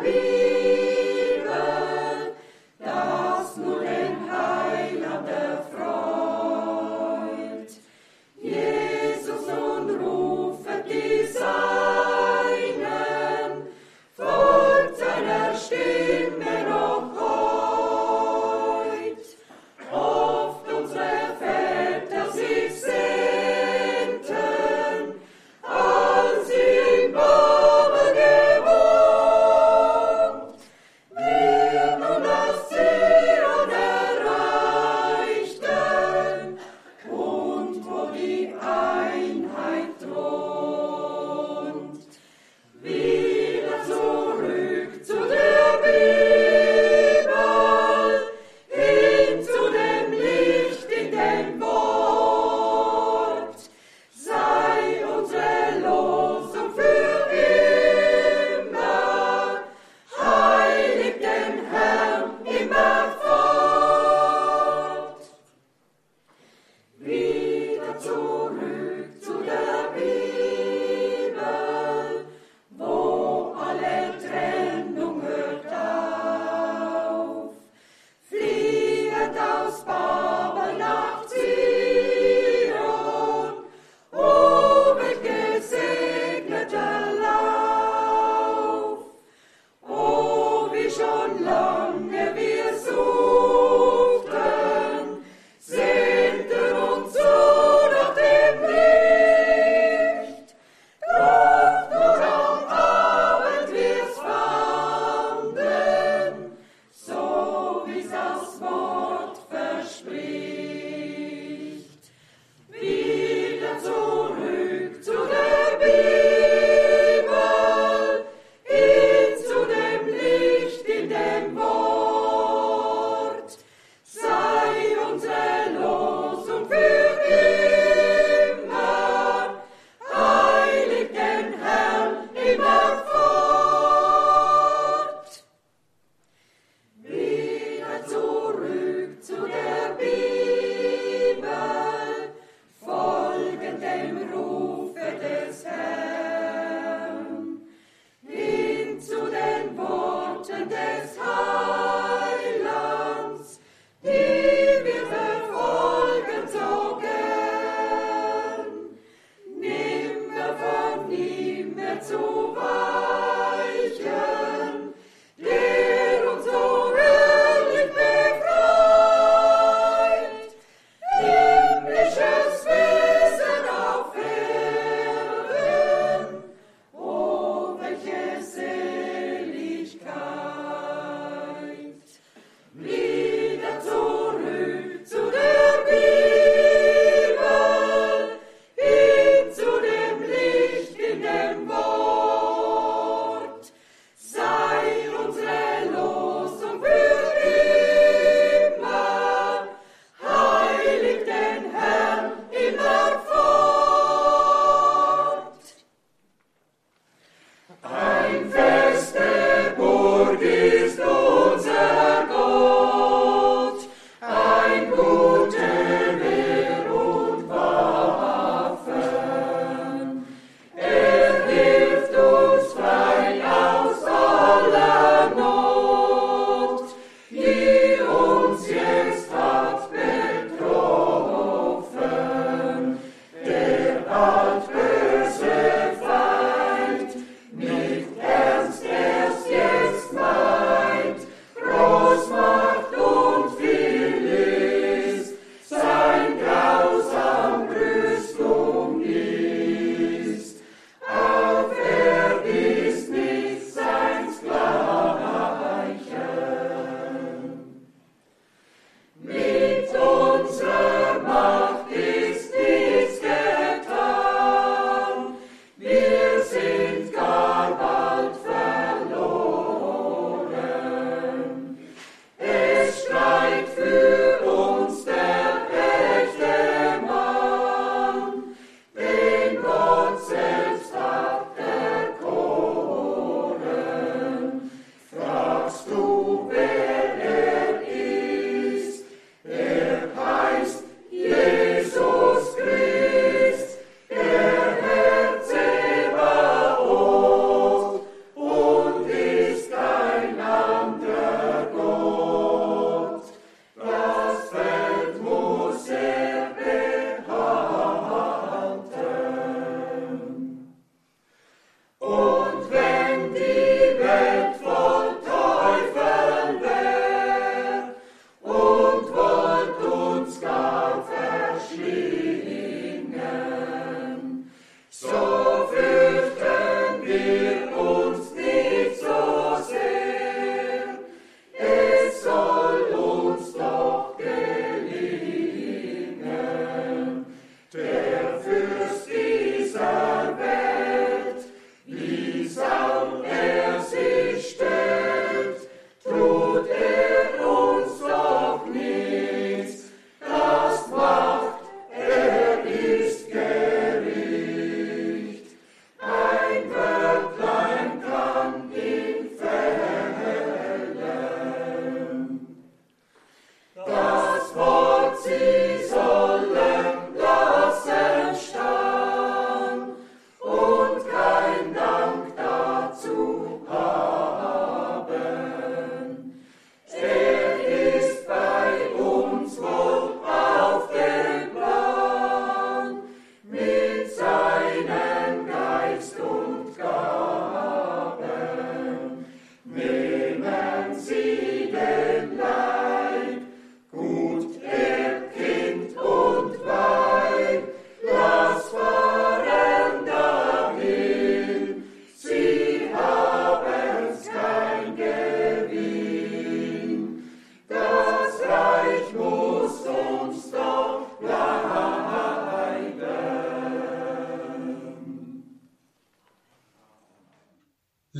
happy.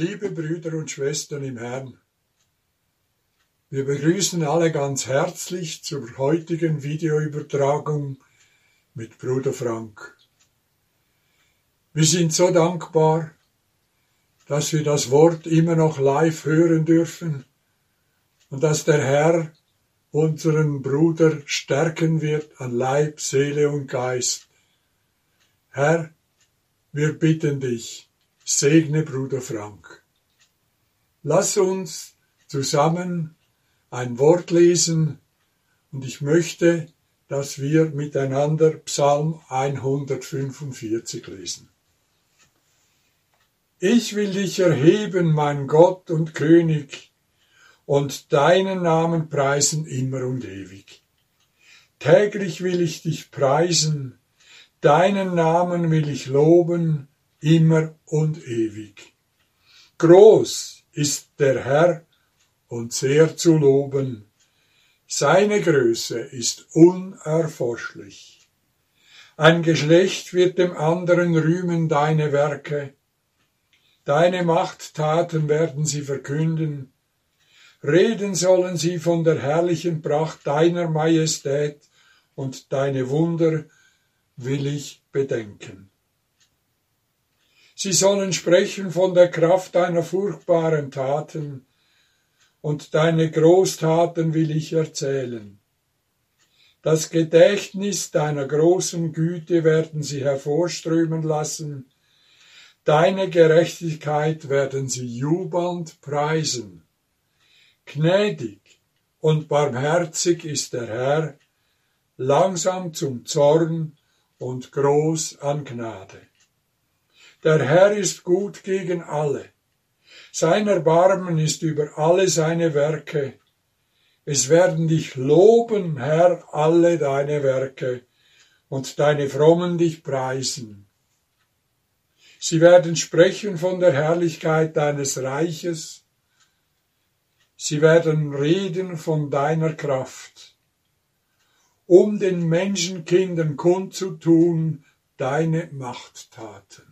Liebe Brüder und Schwestern im Herrn, wir begrüßen alle ganz herzlich zur heutigen Videoübertragung mit Bruder Frank. Wir sind so dankbar, dass wir das Wort immer noch live hören dürfen und dass der Herr unseren Bruder stärken wird an Leib, Seele und Geist. Herr, wir bitten dich, segne Bruder Frank. Lass uns zusammen ein Wort lesen und ich möchte, dass wir miteinander Psalm 145 lesen. Ich will dich erheben, mein Gott und König, und deinen Namen preisen immer und ewig. Täglich will ich dich preisen, deinen Namen will ich loben, immer und ewig. Groß ist der Herr und sehr zu loben. Seine Größe ist unerforschlich. Ein Geschlecht wird dem anderen rühmen deine Werke. Deine Machttaten werden sie verkünden. Reden sollen sie von der herrlichen Pracht deiner Majestät und deine Wunder will ich bedenken. Sie sollen sprechen von der Kraft deiner furchtbaren Taten, und deine Großtaten will ich erzählen. Das Gedächtnis deiner großen Güte werden sie hervorströmen lassen, deine Gerechtigkeit werden sie jubelnd preisen. Gnädig und barmherzig ist der Herr, langsam zum Zorn und groß an Gnade. Der Herr ist gut gegen alle, sein Erbarmen ist über alle seine Werke. Es werden dich loben, Herr, alle deine Werke, und deine Frommen dich preisen. Sie werden sprechen von der Herrlichkeit deines Reiches. Sie werden reden von deiner Kraft, um den Menschenkindern kundzutun deine Machttaten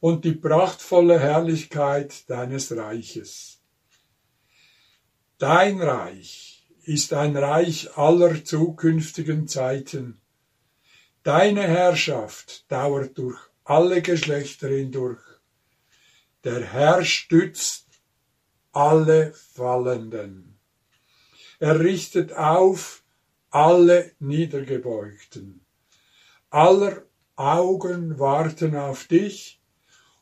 und die prachtvolle Herrlichkeit deines Reiches. Dein Reich ist ein Reich aller zukünftigen Zeiten. Deine Herrschaft dauert durch alle Geschlechter hindurch. Der Herr stützt alle Fallenden. Er richtet auf alle Niedergebeugten. Aller Augen warten auf dich,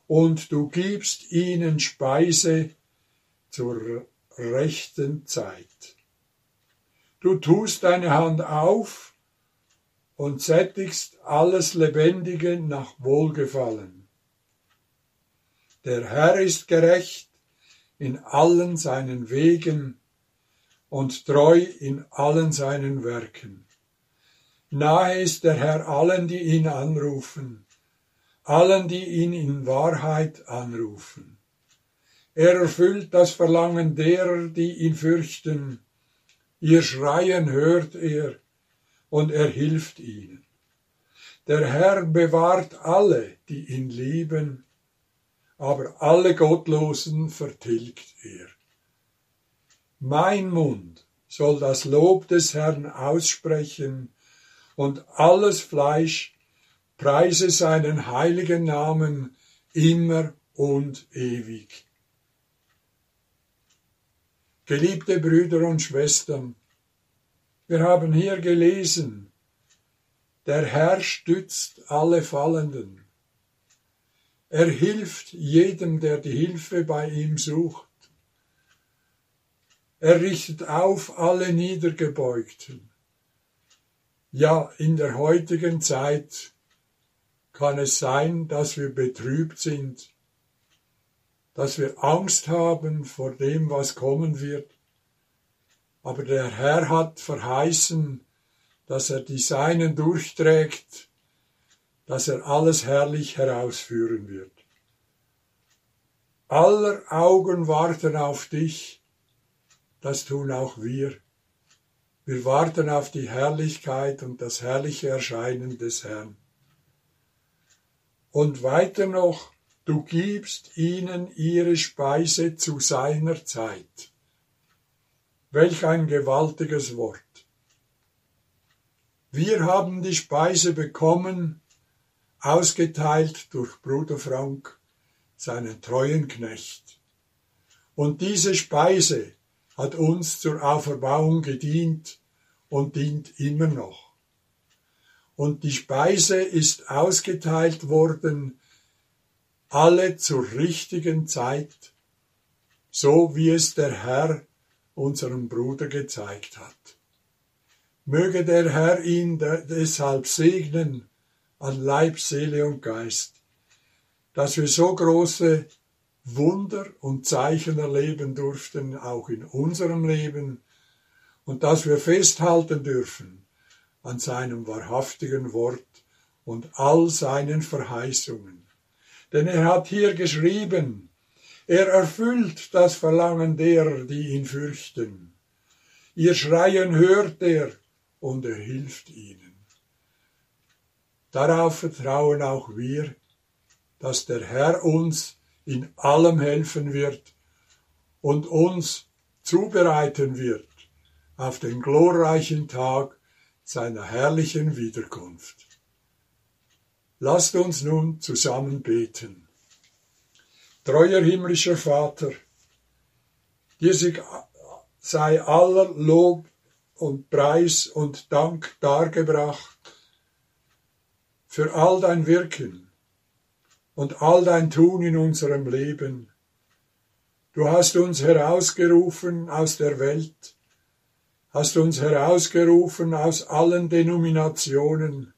und du gibst ihnen Speise zur rechten Zeit. Du tust deine Hand auf und sättigst alles Lebendige nach Wohlgefallen. Der Herr ist gerecht in allen seinen Wegen und treu in allen seinen Werken. Nahe ist der Herr allen, die ihn anrufen allen, die ihn in Wahrheit anrufen. Er erfüllt das Verlangen derer, die ihn fürchten. Ihr Schreien hört er, und er hilft ihnen. Der Herr bewahrt alle, die ihn lieben, aber alle Gottlosen vertilgt er. Mein Mund soll das Lob des Herrn aussprechen, und alles Fleisch preise seinen heiligen Namen immer und ewig. Geliebte Brüder und Schwestern, wir haben hier gelesen, der Herr stützt alle Fallenden. Er hilft jedem, der die Hilfe bei ihm sucht. Er richtet auf alle Niedergebeugten. Ja, in der heutigen Zeit kann es sein, dass wir betrübt sind, dass wir Angst haben vor dem, was kommen wird. Aber der Herr hat verheißen, dass er die Seinen durchträgt, dass er alles herrlich herausführen wird. Aller Augen warten auf dich, das tun auch wir. Wir warten auf die Herrlichkeit und das herrliche Erscheinen des Herrn. Und weiter noch, du gibst ihnen ihre Speise zu seiner Zeit. Welch ein gewaltiges Wort. Wir haben die Speise bekommen, ausgeteilt durch Bruder Frank, seinen treuen Knecht. Und diese Speise hat uns zur Auferbauung gedient und dient immer noch. Und die Speise ist ausgeteilt worden, alle zur richtigen Zeit, so wie es der Herr unserem Bruder gezeigt hat. Möge der Herr ihn deshalb segnen an Leib, Seele und Geist, dass wir so große Wunder und Zeichen erleben durften, auch in unserem Leben, und dass wir festhalten dürfen an seinem wahrhaftigen Wort und all seinen Verheißungen. Denn er hat hier geschrieben, er erfüllt das Verlangen derer, die ihn fürchten. Ihr Schreien hört er und er hilft ihnen. Darauf vertrauen auch wir, dass der Herr uns in allem helfen wird und uns zubereiten wird auf den glorreichen Tag seiner herrlichen Wiederkunft. Lasst uns nun zusammen beten. Treuer himmlischer Vater, dir sei aller Lob und Preis und Dank dargebracht für all dein Wirken und all dein Tun in unserem Leben. Du hast uns herausgerufen aus der Welt, hast uns herausgerufen aus allen Denominationen,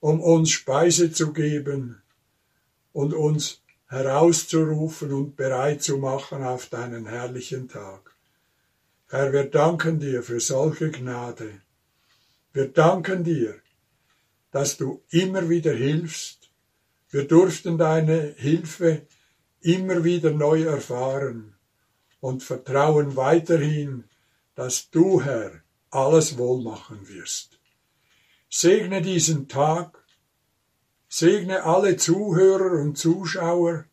um uns Speise zu geben und uns herauszurufen und bereit zu machen auf deinen herrlichen Tag. Herr, wir danken dir für solche Gnade. Wir danken dir, dass du immer wieder hilfst. Wir durften deine Hilfe immer wieder neu erfahren und vertrauen weiterhin, dass du, Herr, alles wohl machen wirst. Segne diesen Tag, segne alle Zuhörer und Zuschauer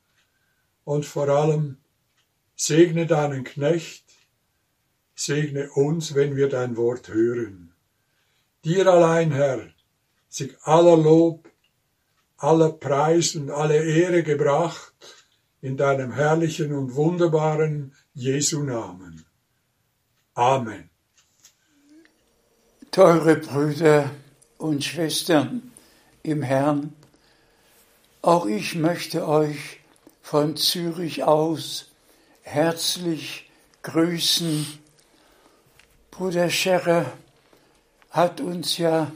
und vor allem segne deinen Knecht, segne uns, wenn wir dein Wort hören. Dir allein, Herr, sich aller Lob, aller Preis und alle Ehre gebracht in deinem herrlichen und wunderbaren Jesu Namen. Amen. Teure Brüder und Schwestern im Herrn, auch ich möchte euch von Zürich aus herzlich grüßen Bruder Scherrer hat uns ja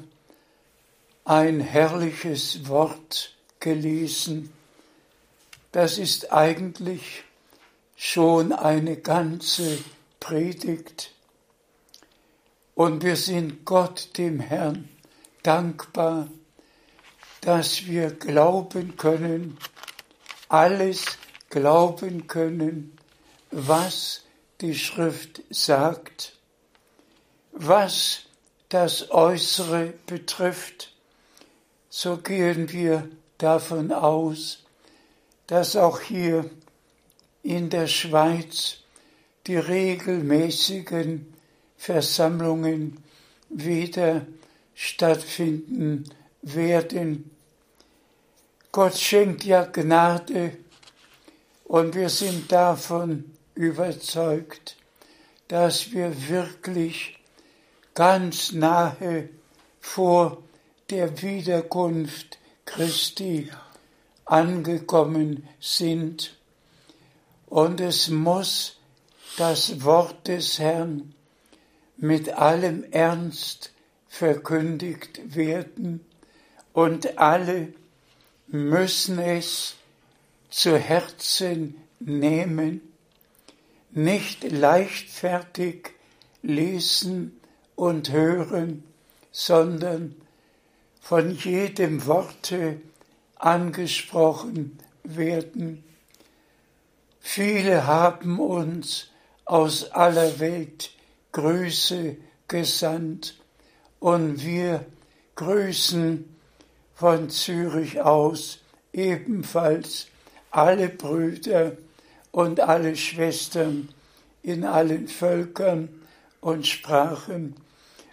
ein herrliches Wort gelesen. Das ist eigentlich schon eine ganze Predigt. Und wir sind Gott, dem Herrn, dankbar, dass wir glauben können, alles glauben können, was die Schrift sagt. Was das Äußere betrifft, so gehen wir davon aus, dass auch hier in der Schweiz die regelmäßigen Versammlungen wieder stattfinden werden. Gott schenkt ja Gnade und wir sind davon überzeugt, dass wir wirklich ganz nahe vor der Wiederkunft Christi angekommen sind. Und es muss das Wort des Herrn mit allem Ernst verkündigt werden und alle müssen es zu Herzen nehmen, nicht leichtfertig lesen und hören, sondern von jedem Worte angesprochen werden. Viele haben uns aus aller Welt Grüße gesandt und wir grüßen von Zürich aus ebenfalls alle Brüder und alle Schwestern in allen Völkern und Sprachen.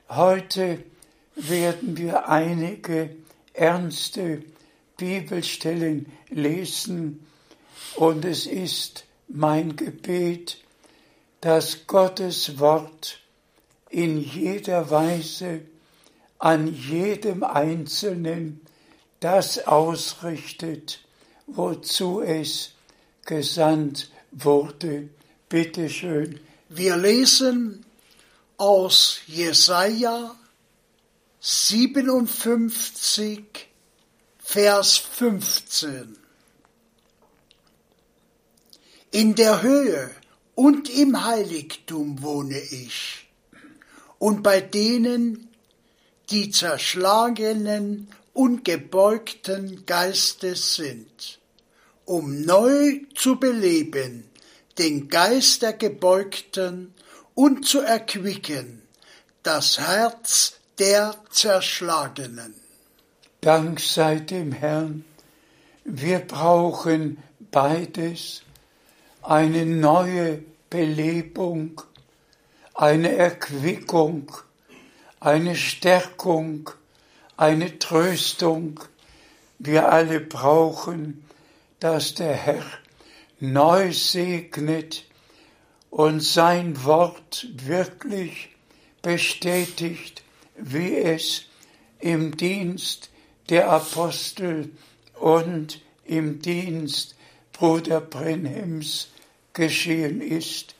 Heute werden wir einige ernste Bibelstellen lesen und es ist mein Gebet, dass Gottes Wort in jeder Weise an jedem Einzelnen das ausrichtet, wozu es gesandt wurde. Bitte schön. Wir lesen aus Jesaja 57, Vers 15. In der Höhe und im Heiligtum wohne ich, und bei denen, die zerschlagenen und gebeugten Geistes sind, um neu zu beleben den Geist der Gebeugten und zu erquicken das Herz der Zerschlagenen. Dank sei dem Herrn. Wir brauchen beides, eine neue Belebung, eine Erquickung, eine Stärkung, eine Tröstung. Wir alle brauchen, dass der Herr neu segnet und sein Wort wirklich bestätigt, wie es im Dienst der Apostel und im Dienst Bruder Brenhems geschehen ist.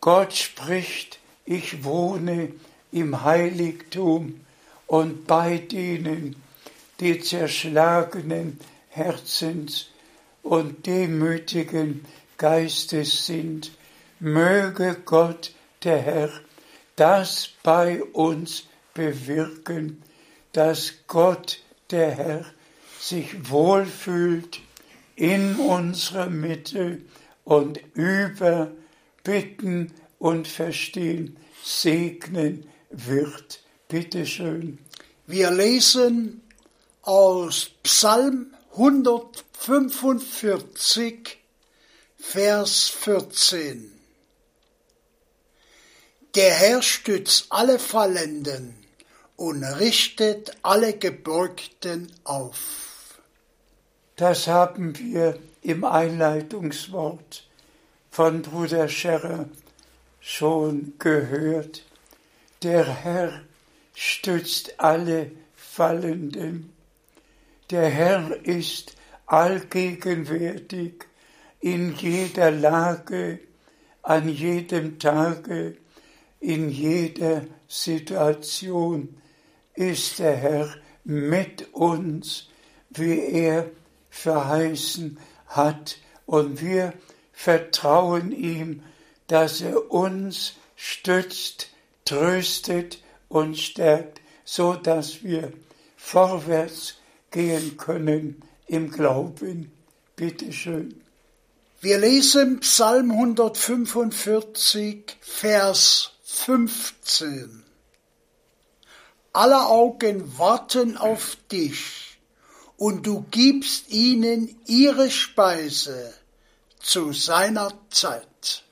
Gott spricht, ich wohne im Heiligtum und bei denen, die zerschlagenen Herzens und demütigen Geistes sind, möge Gott, der Herr, das bei uns bewirken, dass Gott, der Herr, sich wohlfühlt in unserer Mitte und über Bitten und Verstehen segnen wird. Bitte schön. Wir lesen aus Psalm 145, Vers 14. Der Herr stützt alle Fallenden und richtet alle Gebeugten auf. Das haben wir im Einleitungswort von Bruder Scherrer schon gehört. Der Herr stützt alle Fallenden. Der Herr ist allgegenwärtig in jeder Lage, an jedem Tage, in jeder Situation ist der Herr mit uns, wie er verheißen hat, und wir vertrauen ihm, dass er uns stützt, tröstet und stärkt, so dass wir vorwärts gehen können im Glauben. Bitte schön. Wir lesen Psalm 145, Vers 15. Alle Augen warten auf dich, und du gibst ihnen ihre Speise zu seiner Zeit.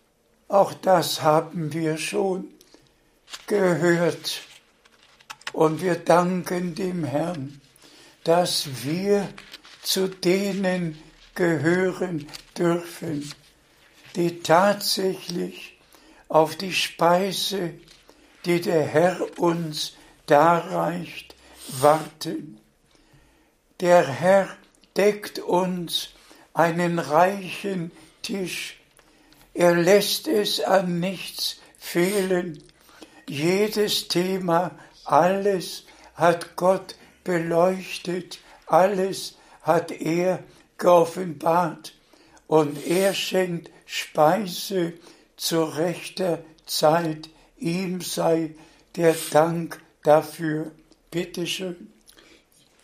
Auch das haben wir schon gehört. Und wir danken dem Herrn, dass wir zu denen gehören dürfen, die tatsächlich auf die Speise, die der Herr uns darreicht, warten. Der Herr deckt uns einen reichen Tisch. Er lässt es an nichts fehlen. Jedes Thema, alles hat Gott beleuchtet, alles hat er geoffenbart und er schenkt Speise zu rechter Zeit. Ihm sei der Dank dafür. Bitte schön.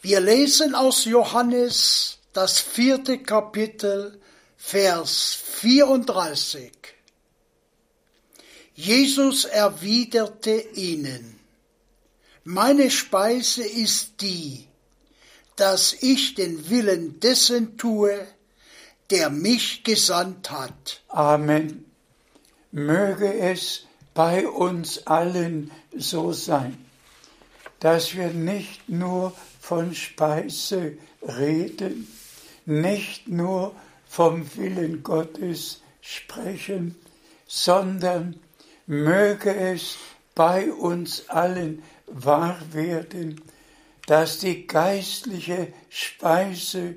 Wir lesen aus Johannes das vierte Kapitel, Vers 34. Jesus erwiderte ihnen, meine Speise ist die, dass ich den Willen dessen tue, der mich gesandt hat. Amen. Möge es bei uns allen so sein, dass wir nicht nur von Speise reden, nicht nur vom Willen Gottes sprechen, sondern möge es bei uns allen wahr werden, dass die geistliche Speise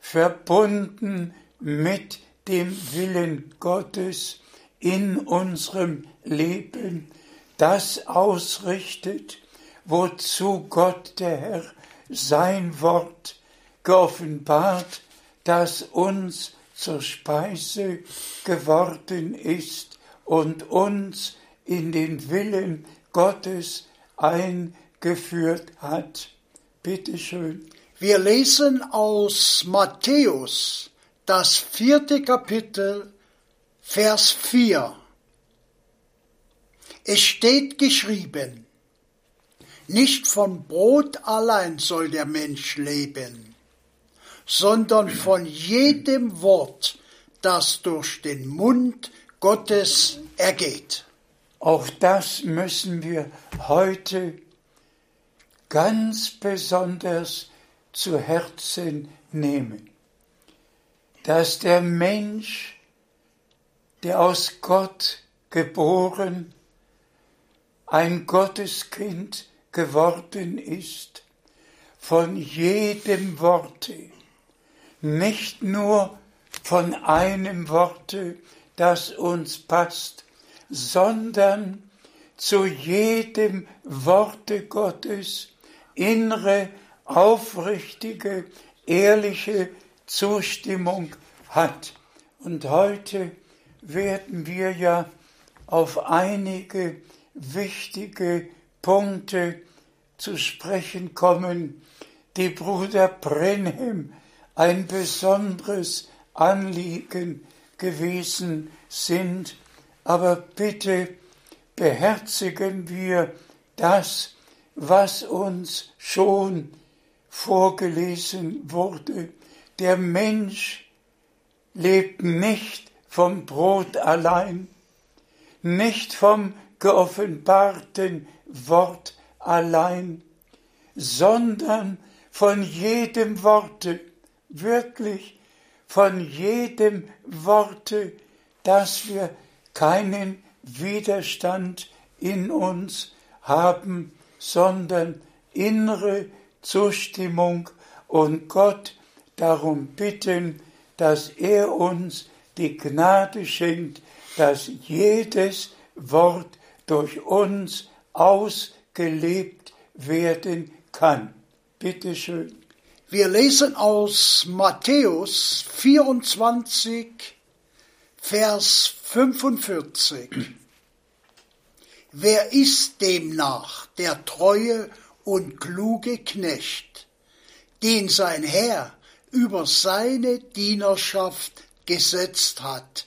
verbunden mit dem Willen Gottes in unserem Leben das ausrichtet, wozu Gott der Herr sein Wort geoffenbart, das uns zur Speise geworden ist und uns in den Willen Gottes eingeführt hat. Bitte schön. Wir lesen aus Matthäus, das vierte Kapitel, Vers 4. Es steht geschrieben, nicht von Brot allein soll der Mensch leben, sondern von jedem Wort, das durch den Mund Gottes ergeht. Auch das müssen wir heute ganz besonders zu Herzen nehmen, dass der Mensch, der aus Gott geboren, ein Gotteskind geworden ist, von jedem Worte, nicht nur von einem Worte, das uns passt, sondern zu jedem Worte Gottes innere, aufrichtige, ehrliche Zustimmung hat. Und heute werden wir ja auf einige wichtige Punkte zu sprechen kommen, die Bruder Brenhem ein besonderes Anliegen gewesen sind. Aber bitte beherzigen wir das, was uns schon vorgelesen wurde. Der Mensch lebt nicht vom Brot allein, nicht vom geoffenbarten Wort allein, sondern von jedem Worte, wirklich von jedem Worte, dass wir keinen Widerstand in uns haben, sondern innere Zustimmung und Gott darum bitten, dass er uns die Gnade schenkt, dass jedes Wort durch uns ausgelebt werden kann. Bitte schön. Wir lesen aus Matthäus 24, Vers 45. Wer ist demnach der treue und kluge Knecht, den sein Herr über seine Dienerschaft gesetzt hat,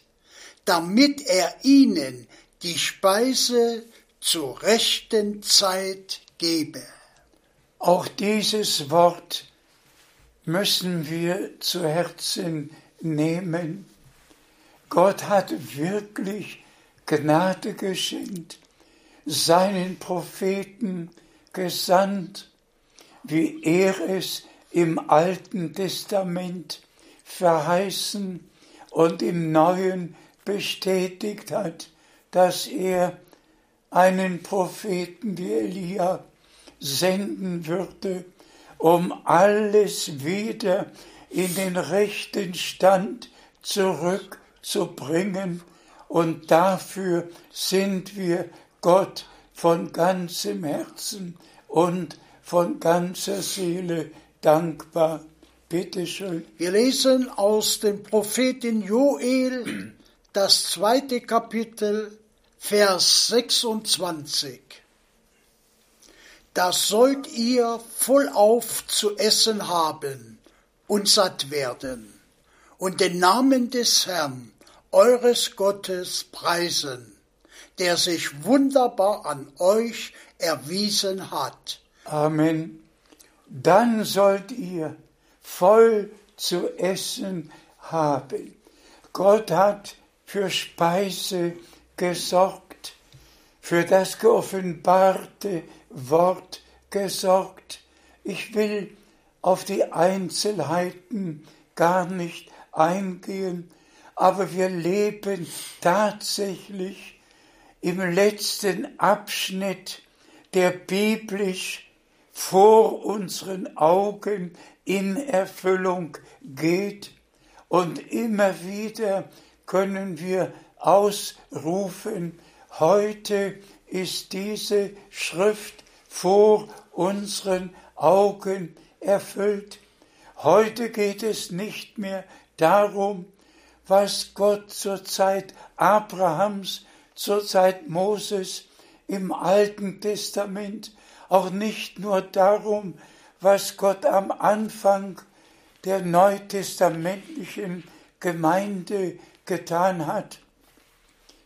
damit er ihnen die Speise zur rechten Zeit gebe. Auch dieses Wort müssen wir zu Herzen nehmen. Gott hat wirklich Gnade geschenkt, seinen Propheten gesandt, wie er es im Alten Testament verheißen und im Neuen bestätigt hat, dass er einen Propheten wie Elia senden würde, um alles wieder in den rechten Stand zurückzubringen. Und dafür sind wir Gott von ganzem Herzen und von ganzer Seele dankbar. Bitte schön. Wir lesen aus dem Propheten Joel das zweite Kapitel, Vers 26. Da sollt ihr vollauf zu essen haben und satt werden und den Namen des Herrn, eures Gottes, preisen, der sich wunderbar an euch erwiesen hat. Amen. dann sollt ihr voll zu essen haben. Gott hat für Speise gesorgt, für das geoffenbarte Wort gesorgt. Ich will auf die Einzelheiten gar nicht eingehen, aber wir leben tatsächlich im letzten Abschnitt, der biblisch vor unseren Augen in Erfüllung geht. Und immer wieder können wir ausrufen, heute ist diese Schrift vor unseren Augen erfüllt. Heute geht es nicht mehr darum, was Gott zur Zeit Abrahams, zur Zeit Moses im Alten Testament, auch nicht nur darum, was Gott am Anfang der neutestamentlichen Gemeinde getan hat.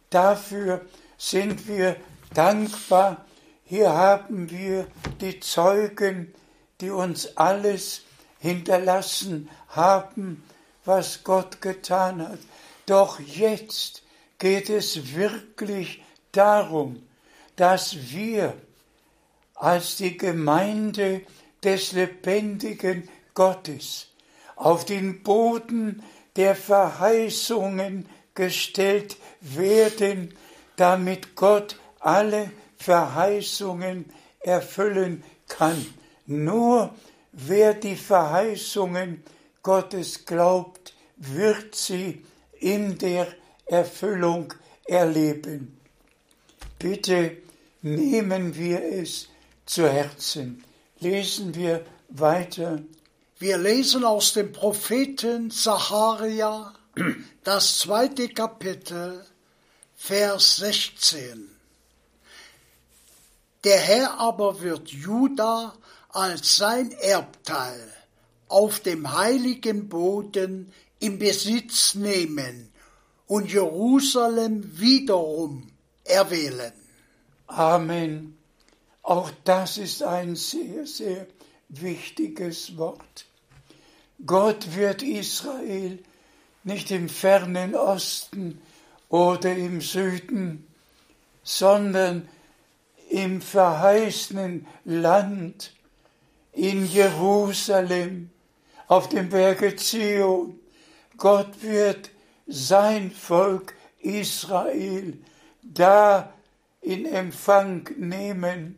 Dafür sind wir dankbar. Hier haben wir die Zeugen, die uns alles hinterlassen haben, was Gott getan hat. Doch jetzt geht es wirklich darum, dass wir als die Gemeinde des lebendigen Gottes auf den Boden der Verheißungen gestellt werden, damit Gott alle Verheißungen erfüllen kann. Nur wer die Verheißungen Gottes glaubt, wird sie in der Erfüllung erleben. Bitte nehmen wir es zu Herzen. Lesen wir weiter. Wir lesen aus dem Propheten Zacharia, das zweite Kapitel, Vers 16. Der Herr aber wird Juda als sein Erbteil auf dem heiligen Boden im Besitz nehmen und Jerusalem wiederum erwählen. Amen. Auch das ist ein sehr, sehr wichtiges Wort. Gott wird Israel nicht im fernen Osten oder im Süden, sondern im verheißenen Land, in Jerusalem, auf dem Berge Zion. Gott wird sein Volk Israel da in Empfang nehmen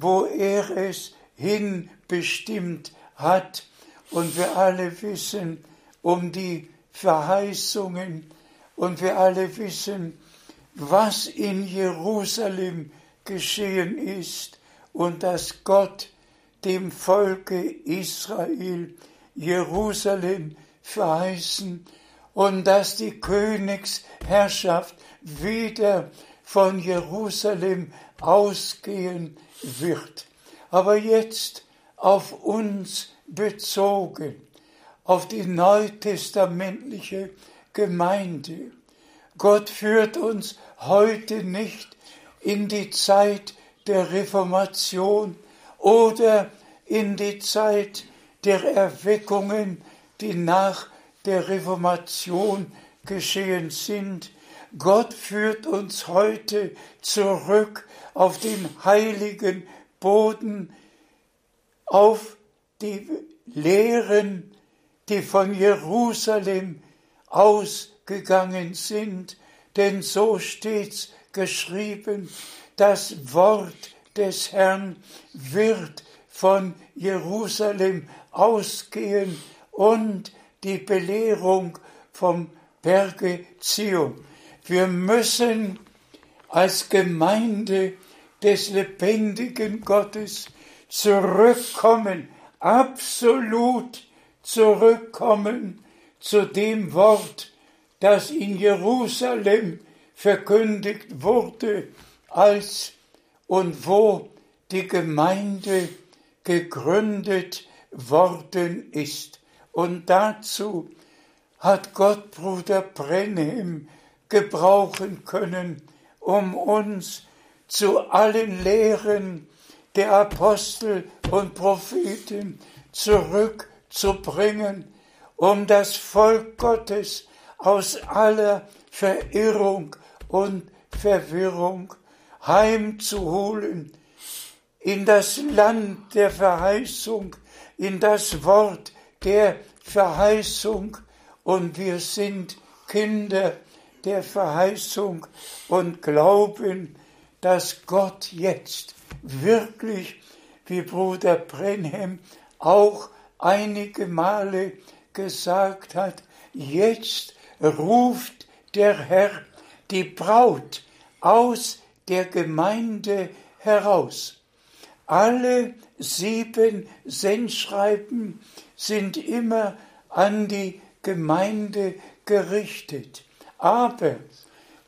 wo er es hinbestimmt hat. Und wir alle wissen um die Verheißungen und wir alle wissen, was in Jerusalem geschehen ist und dass Gott dem Volke Israel Jerusalem verheißen und dass die Königsherrschaft wieder von Jerusalem ausgehen wird. Aber jetzt auf uns bezogen, auf die neutestamentliche Gemeinde. Gott führt uns heute nicht in die Zeit der Reformation oder in die Zeit der Erweckungen, die nach der Reformation geschehen sind. Gott führt uns heute zurück auf den heiligen Boden, auf die Lehren, die von Jerusalem ausgegangen sind, denn so steht's geschrieben, das Wort des Herrn wird von Jerusalem ausgehen und die Belehrung vom Berge Zion. Wir müssen als Gemeinde des lebendigen Gottes zurückkommen, absolut zurückkommen zu dem Wort, das in Jerusalem verkündigt wurde, als und wo die Gemeinde gegründet worden ist. Und dazu hat Gott Bruder Brenhem gebrauchen können, um uns zu allen Lehren, der Apostel und Propheten zurückzubringen, um das Volk Gottes aus aller Verirrung und Verwirrung heimzuholen in das Land der Verheißung, in das Wort der Verheißung. Und wir sind Kinder der Verheißung und glauben, dass Gott jetzt wirklich, wie Bruder Brenhem auch einige Male gesagt hat, jetzt ruft der Herr die Braut aus der Gemeinde heraus. Alle sieben Sendschreiben sind immer an die Gemeinde gerichtet. Aber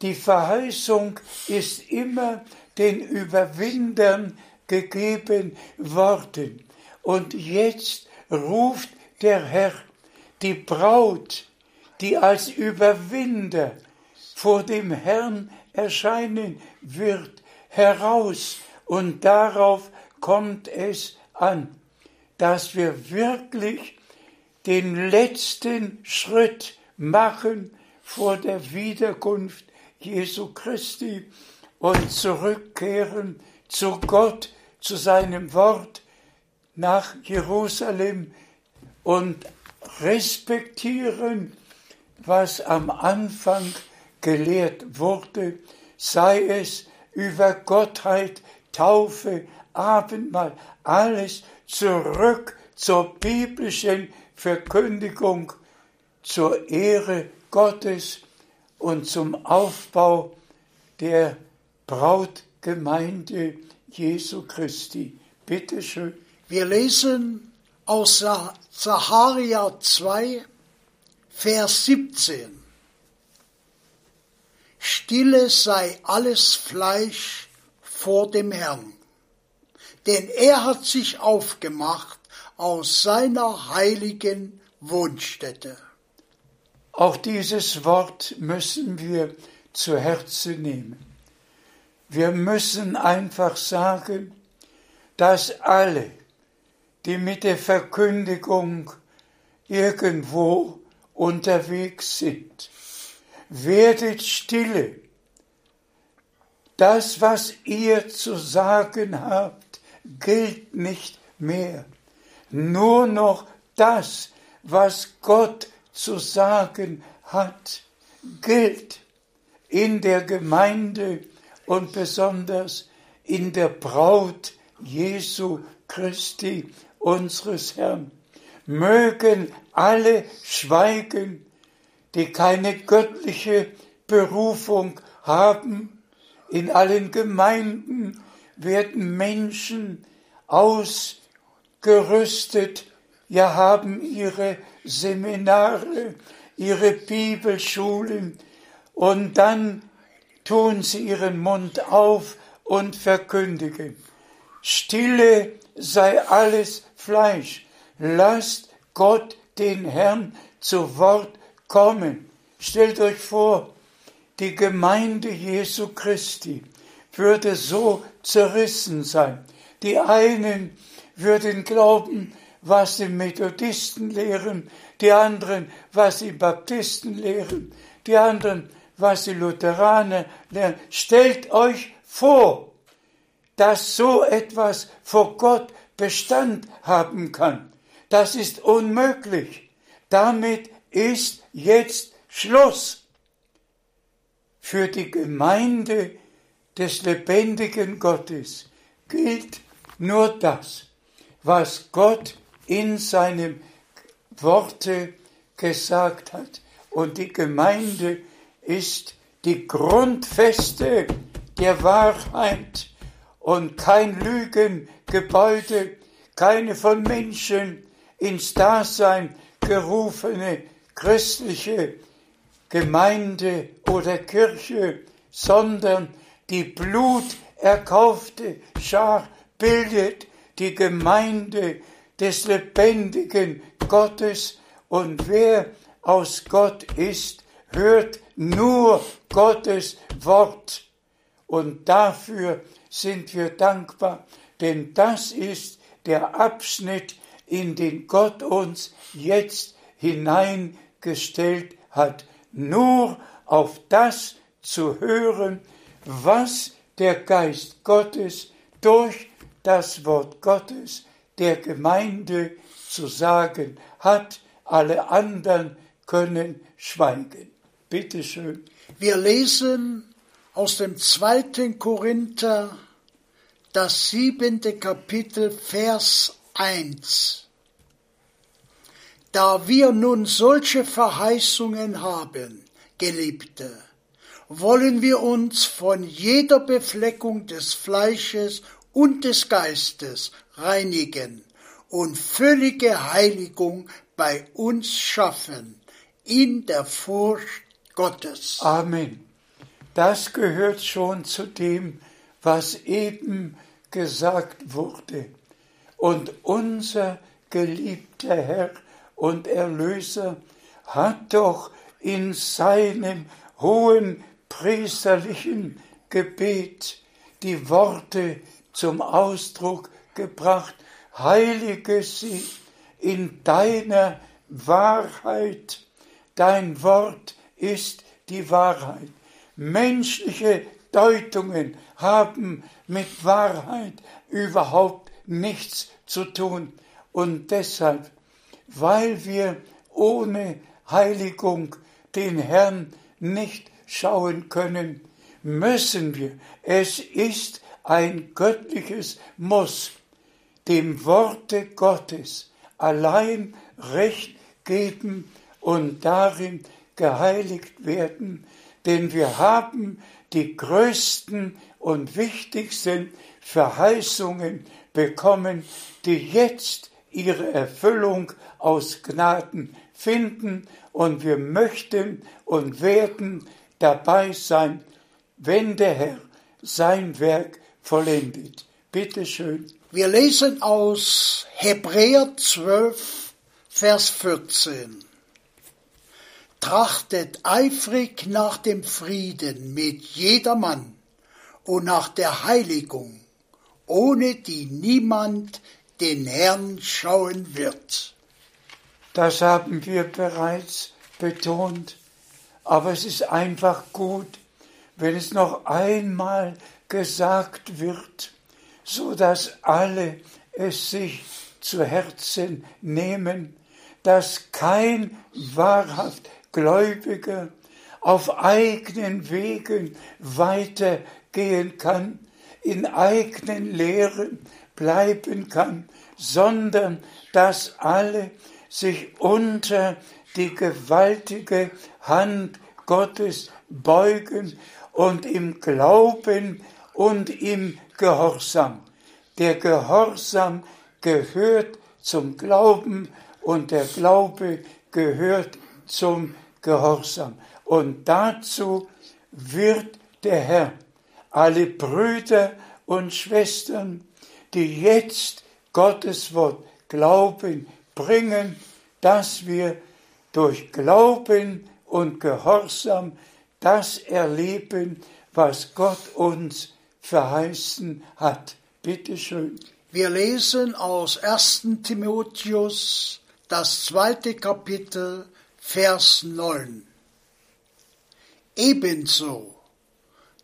die Verheißung ist immer den Überwindern gegeben worden. Und jetzt ruft der Herr die Braut, die als Überwinder vor dem Herrn erscheinen wird, heraus. Und darauf kommt es an, dass wir wirklich den letzten Schritt machen vor der Wiederkunft Jesu Christi und zurückkehren zu Gott, zu seinem Wort nach Jerusalem und respektieren, was am Anfang gelehrt wurde, sei es über Gottheit, Taufe, Abendmahl, alles zurück zur biblischen Verkündigung, zur Ehre Gottes und zum Aufbau der Brautgemeinde Jesu Christi. Bitte schön. Wir lesen aus Zacharia 2, Vers 17. Stille sei alles Fleisch vor dem Herrn denn er hat sich aufgemacht aus seiner heiligen Wohnstätte. Auch dieses Wort müssen wir zu Herzen nehmen. Wir müssen einfach sagen, dass alle, die mit der Verkündigung irgendwo unterwegs sind, werdet stille. Das, was ihr zu sagen habt, gilt nicht mehr. Nur noch das, was Gott zu sagen hat, gilt in der Gemeinde und besonders in der Braut Jesu Christi, unseres Herrn. Mögen alle schweigen, die keine göttliche Berufung haben, in allen Gemeinden werden Menschen ausgerüstet, ja haben ihre Seminare, ihre Bibelschulen und dann tun sie ihren Mund auf und verkündigen. Stille sei alles Fleisch. Lasst Gott den Herrn zu Wort kommen. Stellt euch vor, die Gemeinde Jesu Christi würde so zerrissen sein. Die einen würden glauben, was die Methodisten lehren, die anderen, was die Baptisten lehren, die anderen, was die Lutheraner lehren. Stellt euch vor, dass so etwas vor Gott Bestand haben kann. Das ist unmöglich. Damit ist jetzt Schluss. Für die Gemeinde des lebendigen Gottes gilt nur das, was Gott in seinem Worte gesagt hat. Und die Gemeinde ist die Grundfeste der Wahrheit und kein Lügengebäude, keine von Menschen ins Dasein gerufene christliche Gemeinde oder Kirche, sondern die bluterkaufte Schar bildet die Gemeinde des lebendigen Gottes und wer aus Gott ist, hört nur Gottes Wort. Und dafür sind wir dankbar, denn das ist der Abschnitt, in den Gott uns jetzt hineingestellt hat. Nur auf das zu hören, was der Geist Gottes durch das Wort Gottes der Gemeinde zu sagen hat. Alle anderen können schweigen. Bitte schön. Wir lesen aus dem zweiten Korinther das siebente Kapitel Vers 1. Da wir nun solche Verheißungen haben, Geliebte, wollen wir uns von jeder Befleckung des Fleisches und des Geistes reinigen und völlige Heiligung bei uns schaffen in der Furcht Gottes. Amen. Das gehört schon zu dem, was eben gesagt wurde. Und unser geliebter Herr und Erlöser hat doch in seinem hohen priesterlichen Gebet die Worte zum Ausdruck gebracht, heilige sie in deiner Wahrheit. Dein Wort ist die Wahrheit. Menschliche Deutungen haben mit Wahrheit überhaupt nichts zu tun. Und deshalb, weil wir ohne Heiligung den Herrn nicht schauen können, müssen wir, es ist ein göttliches Muss, dem Worte Gottes allein Recht geben und darin geheiligt werden, denn wir haben die größten und wichtigsten Verheißungen bekommen, die jetzt ihre Erfüllung aus Gnaden finden und wir möchten und werden dabei sein, wenn der Herr sein Werk vollendet. Bitte schön. Wir lesen aus Hebräer 12, Vers 14 trachtet eifrig nach dem Frieden mit jedermann und nach der Heiligung, ohne die niemand den Herrn schauen wird. Das haben wir bereits betont, aber es ist einfach gut, wenn es noch einmal gesagt wird, so dass alle es sich zu Herzen nehmen, dass kein wahrhaft Gläubiger auf eigenen Wegen weitergehen kann, in eigenen Lehren bleiben kann, sondern dass alle sich unter die gewaltige Hand Gottes beugen und im Glauben und im Gehorsam. Der Gehorsam gehört zum Glauben und der Glaube gehört zum Gehorsam. Und dazu wird der Herr alle Brüder und Schwestern, die jetzt Gottes Wort glauben, bringen, dass wir durch Glauben und Gehorsam das erleben, was Gott uns verheißen hat. Bitte schön. Wir lesen aus 1. Timotheus das zweite Kapitel Vers 9. Ebenso,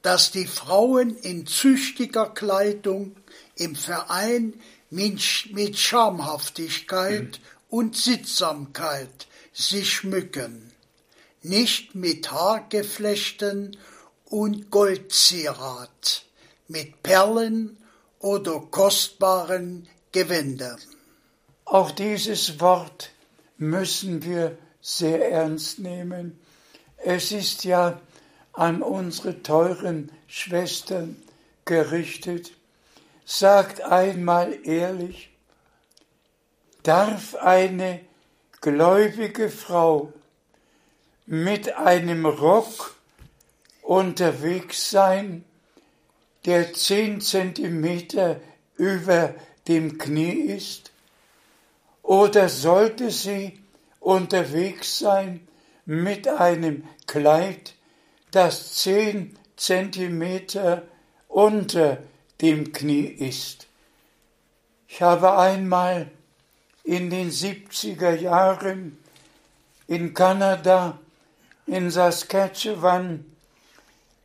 dass die Frauen in züchtiger Kleidung im Verein mit Schamhaftigkeit und Sittsamkeit sich schmücken, nicht mit Haargeflechten und Goldzierat, mit Perlen oder kostbaren Gewändern. Auch dieses Wort müssen wir sehr ernst nehmen. Es ist ja an unsere teuren Schwestern gerichtet. Sagt einmal ehrlich, darf eine gläubige Frau mit einem Rock unterwegs sein, der zehn Zentimeter über dem Knie ist? Oder sollte sie unterwegs sein mit einem Kleid, das zehn Zentimeter unter dem Knie ist. Ich habe einmal in den 70er Jahren in Kanada, in Saskatchewan,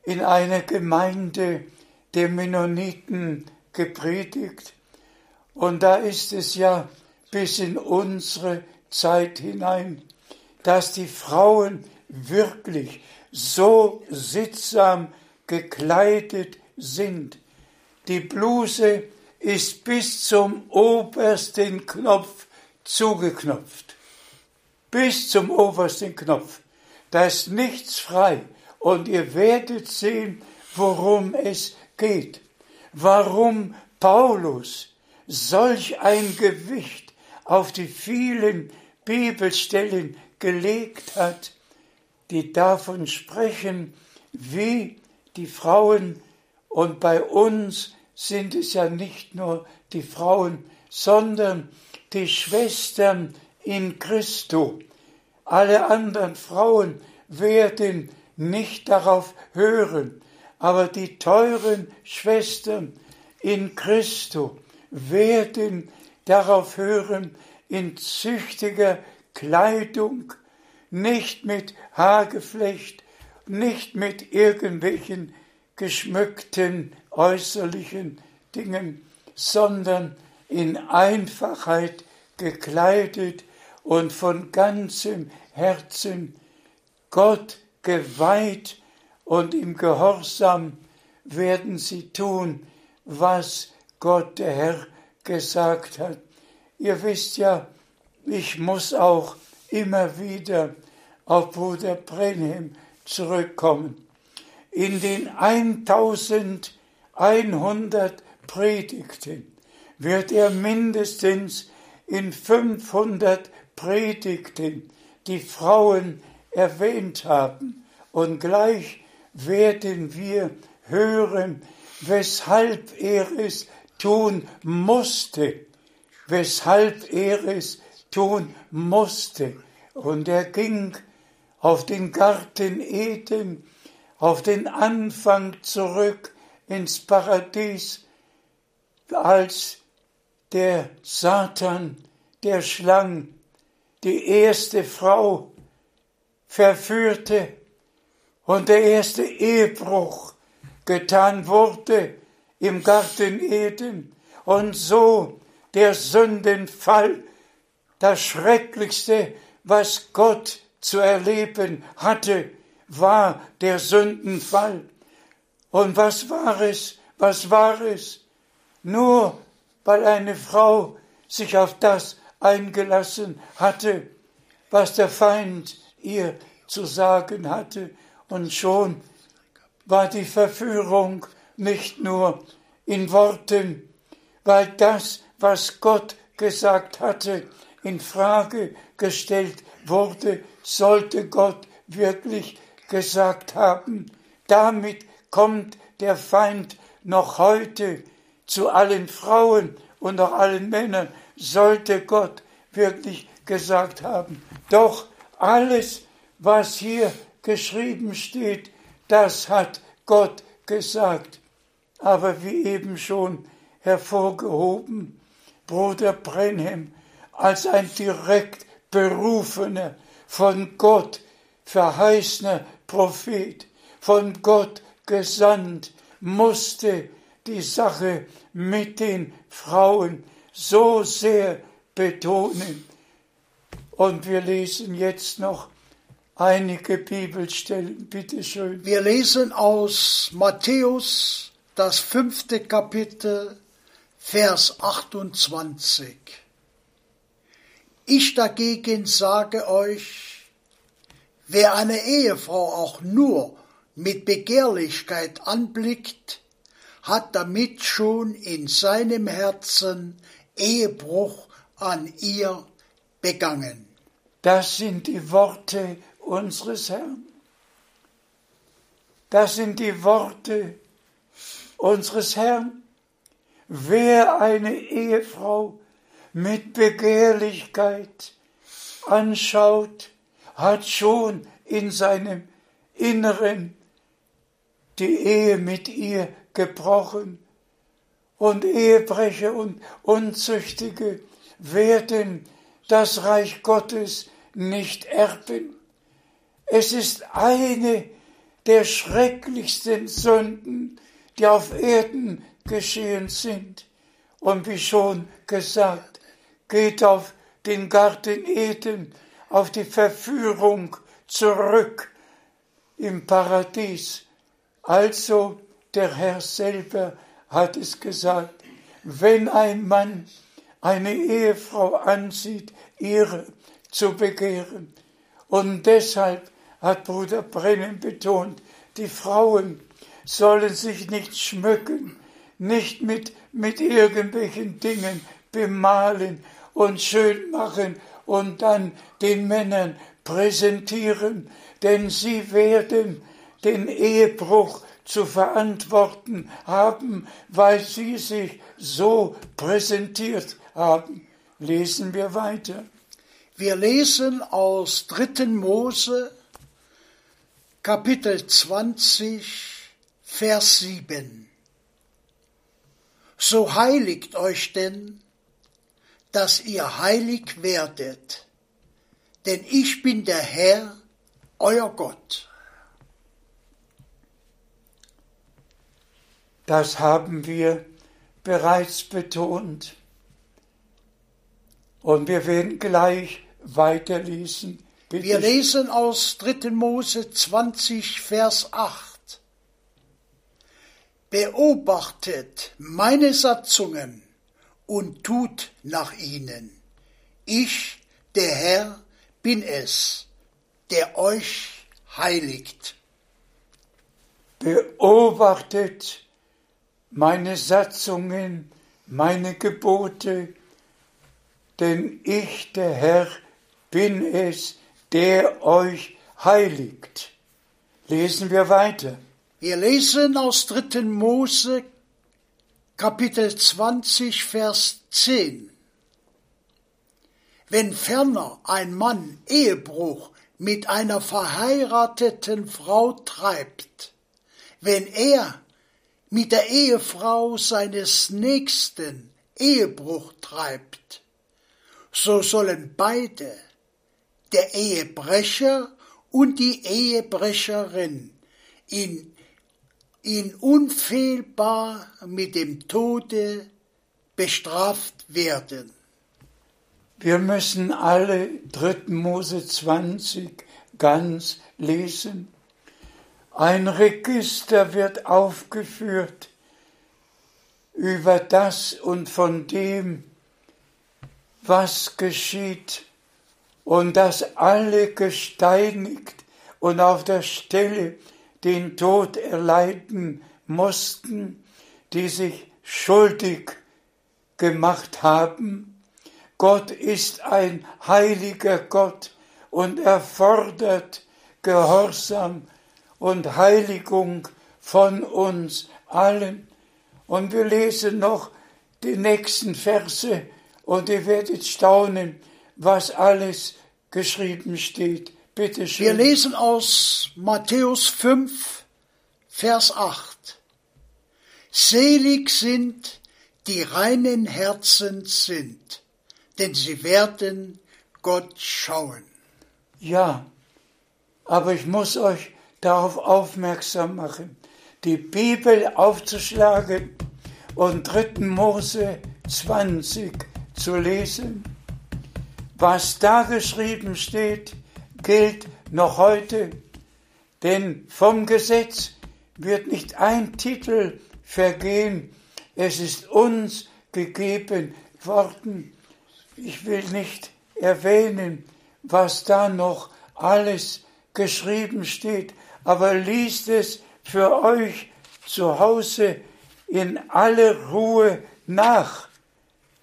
in einer Gemeinde der Mennoniten gepredigt. Und da ist es ja bis in unsere Zeit hinein, dass die Frauen wirklich so sittsam gekleidet sind. Die Bluse ist bis zum obersten Knopf zugeknopft. Bis zum obersten Knopf. Da ist nichts frei. Und ihr werdet sehen, worum es geht. Warum Paulus solch ein Gewicht auf die vielen Bibelstellen gelegt hat, die davon sprechen, wie die Frauen, und bei uns sind es ja nicht nur die Frauen, sondern die Schwestern in Christo. Alle anderen Frauen werden nicht darauf hören, aber die teuren Schwestern in Christo werden darauf hören, in züchtiger Kleidung, nicht mit Haargeflecht, nicht mit irgendwelchen geschmückten äußerlichen Dingen, sondern in Einfachheit gekleidet und von ganzem Herzen Gott geweiht und im Gehorsam werden sie tun, was Gott der Herr gesagt hat. Ihr wisst ja, ich muss auch immer wieder auf Bruder Brenhem zurückkommen. In den 1100 Predigten wird er mindestens in 500 Predigten die Frauen erwähnt haben. Und gleich werden wir hören, weshalb er es tun musste, weshalb er es tun musste. Und er ging auf den Garten Eden, auf den Anfang zurück ins Paradies, als der Satan, der Schlang, die erste Frau verführte und der erste Ehebruch getan wurde im Garten Eden und so der Sündenfall, das Schrecklichste, was Gott zu erleben hatte, war der Sündenfall. Und was war es? Was war es? Nur weil eine Frau sich auf das eingelassen hatte, was der Feind ihr zu sagen hatte, und schon war die Verführung nicht nur in Worten, weil das, was Gott gesagt hatte, in Frage gestellt wurde, sollte Gott wirklich gesagt haben. Damit kommt der Feind noch heute zu allen Frauen und auch allen Männern, sollte Gott wirklich gesagt haben. Doch alles, was hier geschrieben steht, das hat Gott gesagt. Aber wie eben schon hervorgehoben, Bruder Brenhem als ein direkt berufener, von Gott verheißener Prophet, von Gott gesandt, musste die Sache mit den Frauen so sehr betonen. Und wir lesen jetzt noch einige Bibelstellen, bitteschön. Wir lesen aus Matthäus, das fünfte Kapitel, Vers 28. Ich dagegen sage euch, wer eine Ehefrau auch nur mit Begehrlichkeit anblickt, hat damit schon in seinem Herzen Ehebruch an ihr begangen. Das sind die Worte unseres Herrn. Das sind die Worte unseres Herrn. Wer eine Ehefrau mit Begehrlichkeit anschaut, hat schon in seinem Inneren die Ehe mit ihr gebrochen und Ehebrecher und Unzüchtige werden das Reich Gottes nicht erben. Es ist eine der schrecklichsten Sünden, die auf Erden geschehen sind. Und wie schon gesagt, geht auf den Garten Eden, auf die Verführung zurück im Paradies. Also der Herr selber hat es gesagt, wenn ein Mann eine Ehefrau ansieht, ihre zu begehren. Und deshalb hat Bruder Brennen betont, die Frauen sollen sich nicht schmücken, nicht mit, mit irgendwelchen Dingen bemalen und schön machen und dann den Männern präsentieren, denn sie werden den Ehebruch zu verantworten haben, weil sie sich so präsentiert haben. Lesen wir weiter. Wir lesen aus 3. Mose Kapitel 20, Vers 7. So heiligt euch denn, dass ihr heilig werdet, denn ich bin der Herr, euer Gott. Das haben wir bereits betont. Und wir werden gleich weiterlesen. Bitte. Wir lesen aus 3. Mose 20, Vers 8. Beobachtet meine Satzungen und tut nach ihnen. Ich, der Herr, bin es, der euch heiligt. Beobachtet meine Satzungen, meine Gebote, denn ich, der Herr, bin es, der euch heiligt. Lesen wir weiter. Wir lesen aus 3. Mose Kapitel 20, Vers 10. Wenn ferner ein Mann Ehebruch mit einer verheirateten Frau treibt, wenn er mit der Ehefrau seines Nächsten Ehebruch treibt, so sollen beide der Ehebrecher und die Ehebrecherin ihn, ihn unfehlbar mit dem Tode bestraft werden. Wir müssen alle 3. Mose 20 ganz lesen. Ein Register wird aufgeführt über das und von dem, was geschieht und dass alle gesteinigt und auf der Stelle den Tod erleiden mussten, die sich schuldig gemacht haben. Gott ist ein heiliger Gott und er fordert Gehorsam und Heiligung von uns allen. Und wir lesen noch die nächsten Verse und ihr werdet staunen, was alles geschrieben steht. Bitte schön. Wir lesen aus Matthäus 5, Vers 8. Selig sind, die reinen Herzen sind, denn sie werden Gott schauen. Ja, aber ich muss euch darauf aufmerksam machen, die Bibel aufzuschlagen und 3. Mose 20 zu lesen was da geschrieben steht, gilt noch heute, denn vom Gesetz wird nicht ein Titel vergehen, es ist uns gegeben worden. Ich will nicht erwähnen, was da noch alles geschrieben steht, aber liest es für euch zu Hause in aller Ruhe nach.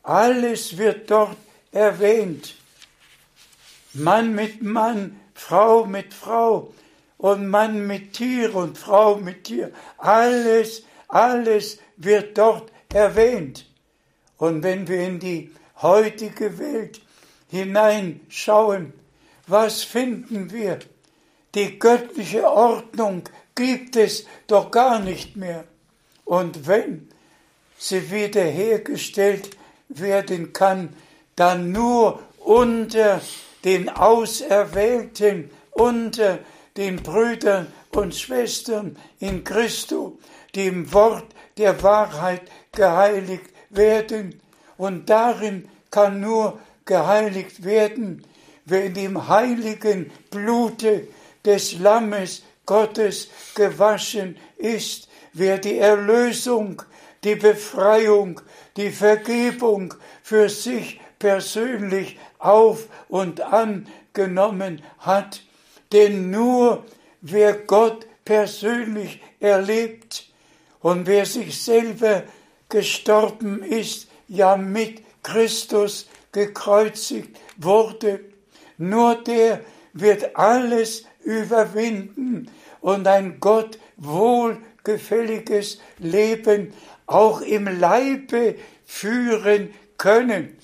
Alles wird dort erwähnt. Mann mit Mann, Frau mit Frau und Mann mit Tier und Frau mit Tier. Alles, alles wird dort erwähnt. Und wenn wir in die heutige Welt hineinschauen, was finden wir? Die göttliche Ordnung gibt es doch gar nicht mehr. Und wenn, sie wiederhergestellt werden kann, dann nur unter den Auserwählten, unter den Brüdern und Schwestern in Christo, die im Wort der Wahrheit geheiligt werden. Und darin kann nur geheiligt werden, wer in dem heiligen Blute des Lammes Gottes gewaschen ist, wer die Erlösung, die Befreiung, die Vergebung für sich persönlich auf und angenommen hat. Denn nur wer Gott persönlich erlebt und wer sich selber gestorben ist, ja mit Christus gekreuzigt wurde, nur der wird alles überwinden und ein Gott wohlgefälliges Leben auch im Leibe führen können.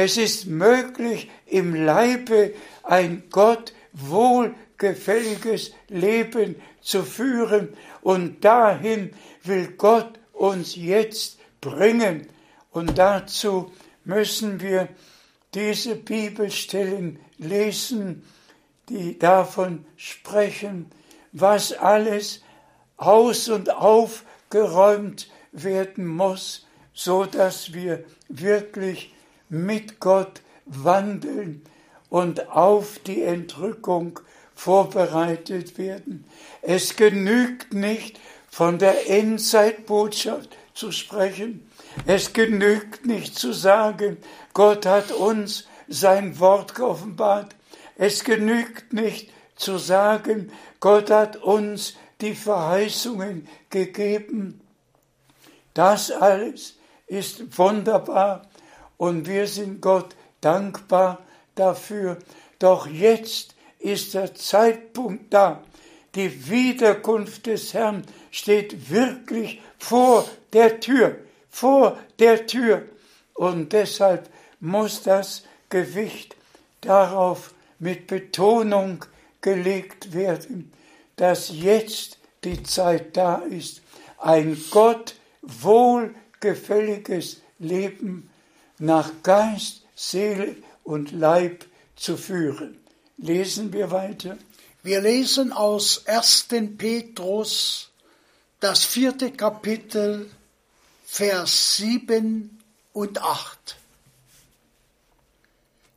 Es ist möglich, im Leibe ein Gott wohlgefälliges Leben zu führen und dahin will Gott uns jetzt bringen. Und dazu müssen wir diese Bibelstellen lesen, die davon sprechen, was alles aus und aufgeräumt werden muss, so dass wir wirklich mit Gott wandeln und auf die Entrückung vorbereitet werden. Es genügt nicht, von der Endzeitbotschaft zu sprechen. Es genügt nicht zu sagen, Gott hat uns sein Wort geoffenbart. Es genügt nicht zu sagen, Gott hat uns die Verheißungen gegeben. Das alles ist wunderbar und wir sind Gott dankbar dafür. Doch jetzt ist der Zeitpunkt da. Die Wiederkunft des Herrn steht wirklich vor der Tür, vor der Tür. Und deshalb muss das Gewicht darauf mit Betonung gelegt werden, dass jetzt die Zeit da ist, ein Gott wohlgefälliges Leben nach Geist, Seele und Leib zu führen. Lesen wir weiter. Wir lesen aus 1. Petrus das vierte Kapitel, Vers 7 und 8.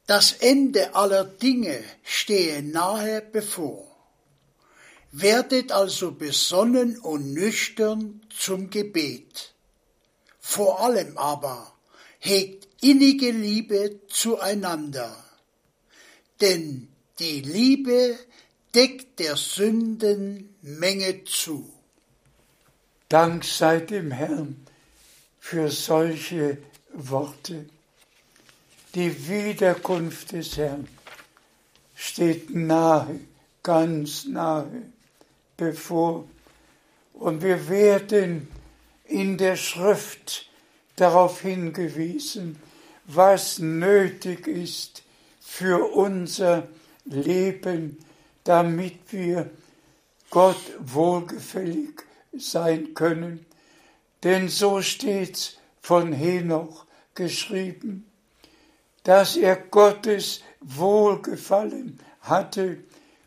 Das Ende aller Dinge stehe nahe bevor. Werdet also besonnen und nüchtern zum Gebet. Vor allem aber hegt innige Liebe zueinander, denn die Liebe deckt der Sünden Menge zu. Dank sei dem Herrn für solche Worte. Die Wiederkunft des Herrn steht nahe, ganz nahe bevor. Und wir werden in der Schrift darauf hingewiesen, was nötig ist für unser Leben, damit wir Gott wohlgefällig sein können. Denn so steht's von Henoch geschrieben, dass er Gottes Wohlgefallen hatte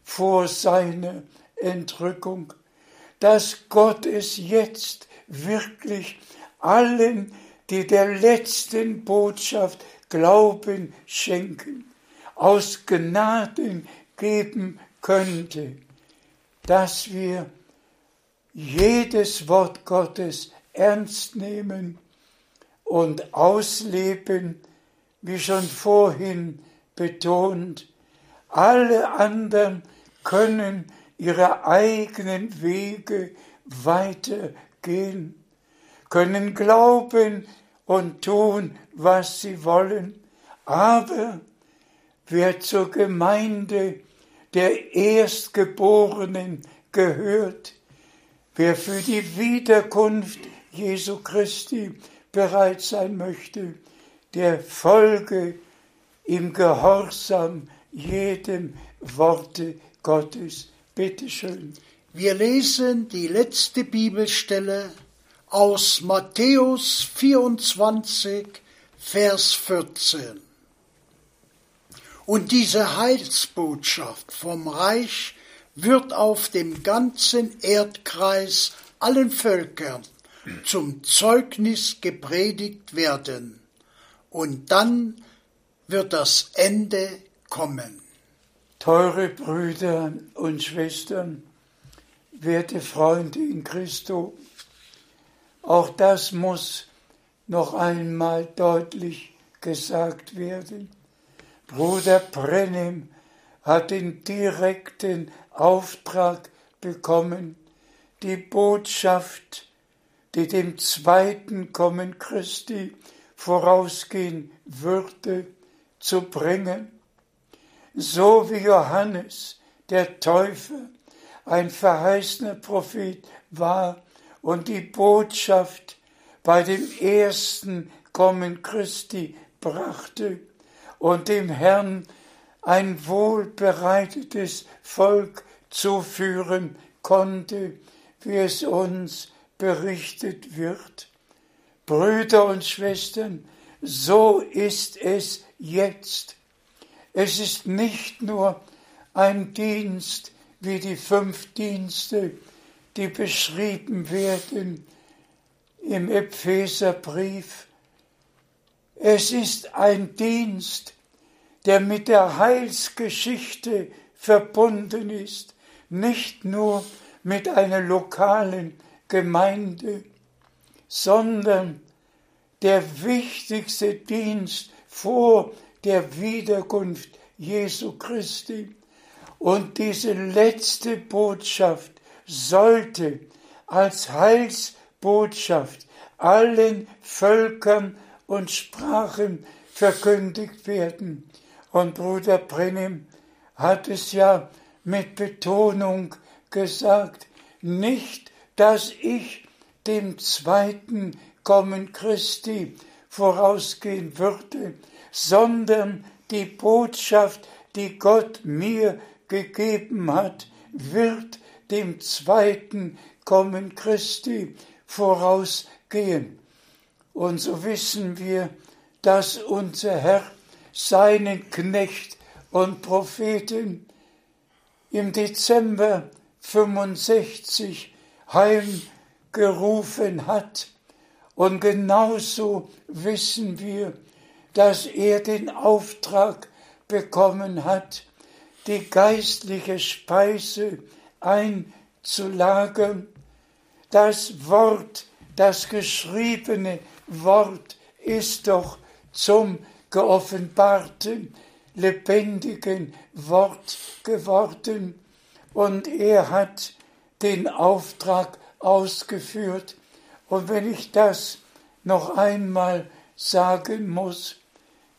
vor seiner Entrückung, dass Gott es jetzt wirklich allen, die der letzten Botschaft Glauben schenken, aus Gnaden geben könnte, dass wir jedes Wort Gottes ernst nehmen und ausleben, wie schon vorhin betont. Alle anderen können ihre eigenen Wege weitergehen, können glauben und tun, was sie wollen, aber wer zur Gemeinde der Erstgeborenen gehört, wer für die Wiederkunft Jesu Christi bereit sein möchte, der folge im Gehorsam jedem Worte Gottes. Bitte schön. Wir lesen die letzte Bibelstelle aus Matthäus 24, Vers 14. Und diese Heilsbotschaft vom Reich wird auf dem ganzen Erdkreis allen Völkern zum Zeugnis gepredigt werden. Und dann wird das Ende kommen. Teure Brüder und Schwestern, werte Freunde in Christo, auch das muss noch einmal deutlich gesagt werden. Bruder Brennim hat den direkten Auftrag bekommen, die Botschaft, die dem zweiten Kommen Christi vorausgehen würde, zu bringen, so wie Johannes der Täufer ein verheißener Prophet war und die Botschaft bei dem ersten Kommen Christi brachte und dem Herrn ein wohlbereitetes Volk zuführen konnte, wie es uns berichtet wird. Brüder und Schwestern, so ist es jetzt. Es ist nicht nur ein Dienst wie die fünf Dienste, die beschrieben werden im Epheserbrief. Es ist ein Dienst, der mit der Heilsgeschichte verbunden ist, nicht nur mit einer lokalen Gemeinde, sondern der wichtigste Dienst vor der Wiederkunft Jesu Christi. Und diese letzte Botschaft sollte als Heilsbotschaft allen Völkern und Sprachen verkündigt werden. Und Bruder Brennim hat es ja mit Betonung gesagt, nicht, dass ich dem zweiten Kommen Christi vorausgehen würde, sondern die Botschaft, die Gott mir gegeben hat, wird dem zweiten Kommen Christi vorausgehen. Und so wissen wir, dass unser Herr seinen Knecht und Propheten im Dezember 65 heimgerufen hat. Und genauso wissen wir, dass er den Auftrag bekommen hat, die geistliche Speise einzulagern. Das Wort, das geschriebene Wort ist doch zum geoffenbarten, lebendigen Wort geworden. Und er hat den Auftrag ausgeführt. Und wenn ich das noch einmal sagen muss,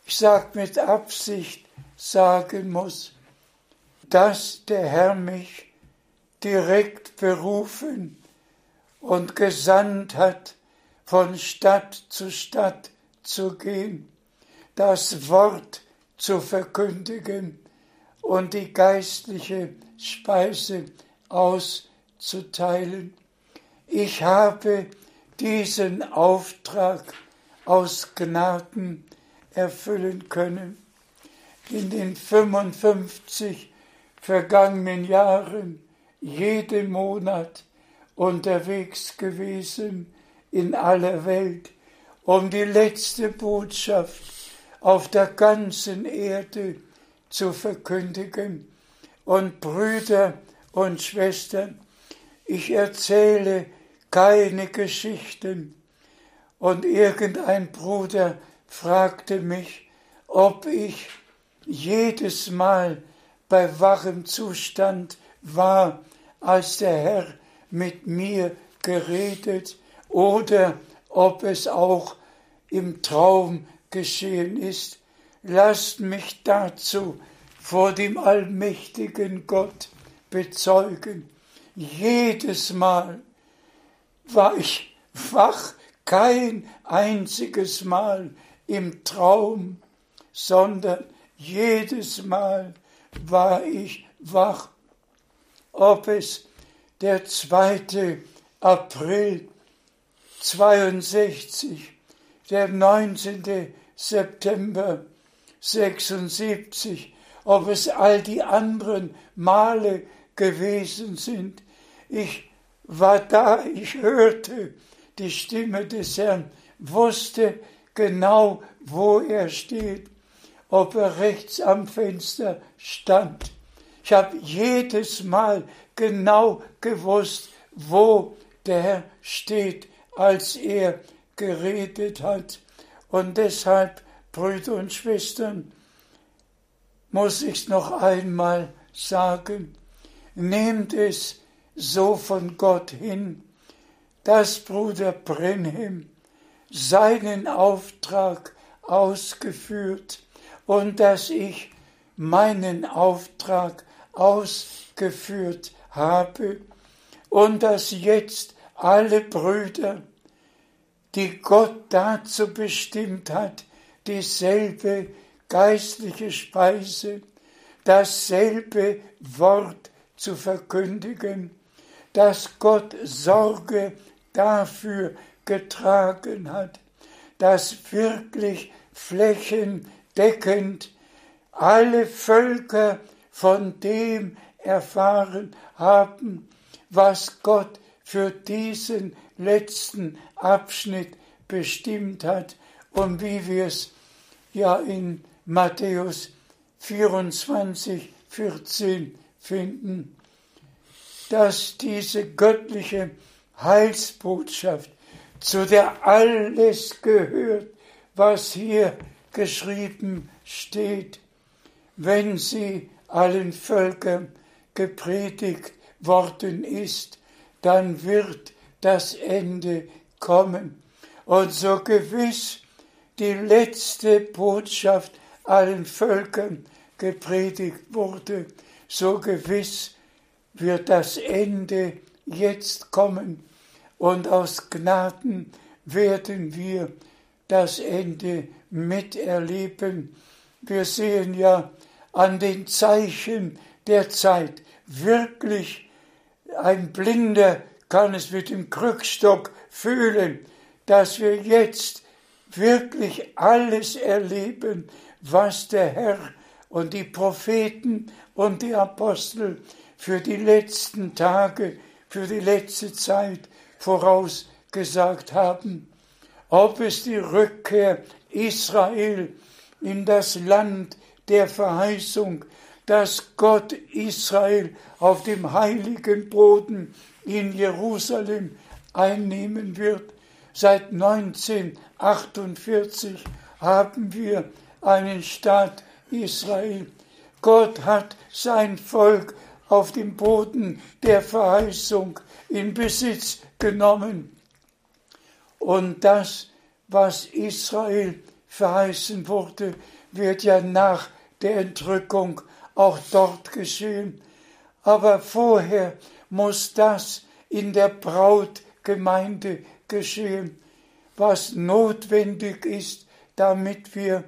ich sage mit Absicht sagen muss, dass der Herr mich direkt berufen und gesandt hat, von Stadt zu Stadt zu gehen, das Wort zu verkündigen und die geistliche Speise auszuteilen. Ich habe diesen Auftrag aus Gnaden erfüllen können. In den 55 vergangenen Jahren jeden Monat unterwegs gewesen in aller Welt, um die letzte Botschaft auf der ganzen Erde zu verkündigen. Und Brüder und Schwestern, ich erzähle keine Geschichten. Und irgendein Bruder fragte mich, ob ich jedes Mal bei wachem Zustand war, als der Herr mit mir geredet oder ob es auch im Traum geschehen ist. Lasst mich dazu vor dem allmächtigen Gott bezeugen. Jedes Mal war ich wach, kein einziges Mal im Traum, sondern jedes Mal war ich wach. Ob es der 2. April 62, der 19. September 76, ob es all die anderen Male gewesen sind. Ich war da, ich hörte die Stimme des Herrn, wusste genau, wo er steht, ob er rechts am Fenster stand. Ich habe jedes Mal genau gewusst, wo der Herr steht, als er geredet hat. Und deshalb, Brüder und Schwestern, muss ich noch einmal sagen, nehmt es so von Gott hin, dass Bruder Brenhem seinen Auftrag ausgeführt und dass ich meinen Auftrag ausgeführt habe und dass jetzt alle Brüder, die Gott dazu bestimmt hat, dieselbe geistliche Speise, dasselbe Wort zu verkündigen, dass Gott Sorge dafür getragen hat, dass wirklich flächendeckend alle Völker von dem erfahren haben, was Gott für diesen letzten Abschnitt bestimmt hat und wie wir es ja in Matthäus 24, 14 finden, dass diese göttliche Heilsbotschaft, zu der alles gehört, was hier geschrieben steht, wenn sie allen Völkern gepredigt worden ist, dann wird das Ende kommen. Und so gewiss die letzte Botschaft allen Völkern gepredigt wurde, so gewiss wird das Ende jetzt kommen und aus Gnaden werden wir das Ende miterleben. Wir sehen ja an den Zeichen der Zeit wirklich, ein Blinder kann es mit dem Krückstock fühlen, dass wir jetzt wirklich alles erleben, was der Herr und die Propheten und die Apostel für die letzten Tage, für die letzte Zeit vorausgesagt haben. Ob es die Rückkehr Israel in das Land der Verheißung, dass Gott Israel auf dem heiligen Boden in Jerusalem einnehmen wird. Seit 1948 haben wir einen Staat Israel. Gott hat sein Volk auf dem Boden der Verheißung in Besitz genommen. Und das, was Israel verheißen wurde, wird ja nach der Entrückung auch dort geschehen. Aber vorher muss das in der Brautgemeinde geschehen, was notwendig ist, damit wir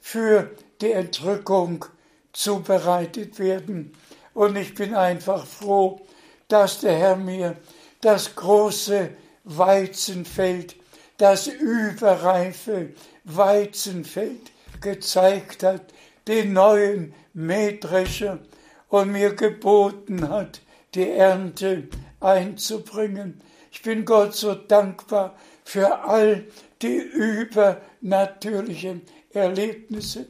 für die Entrückung zubereitet werden. Und ich bin einfach froh, dass der Herr mir das große Weizenfeld, das überreife Weizenfeld gezeigt hat, den neuen Mähdrescher und mir geboten hat, die Ernte einzubringen. Ich bin Gott so dankbar für all die übernatürlichen Erlebnisse.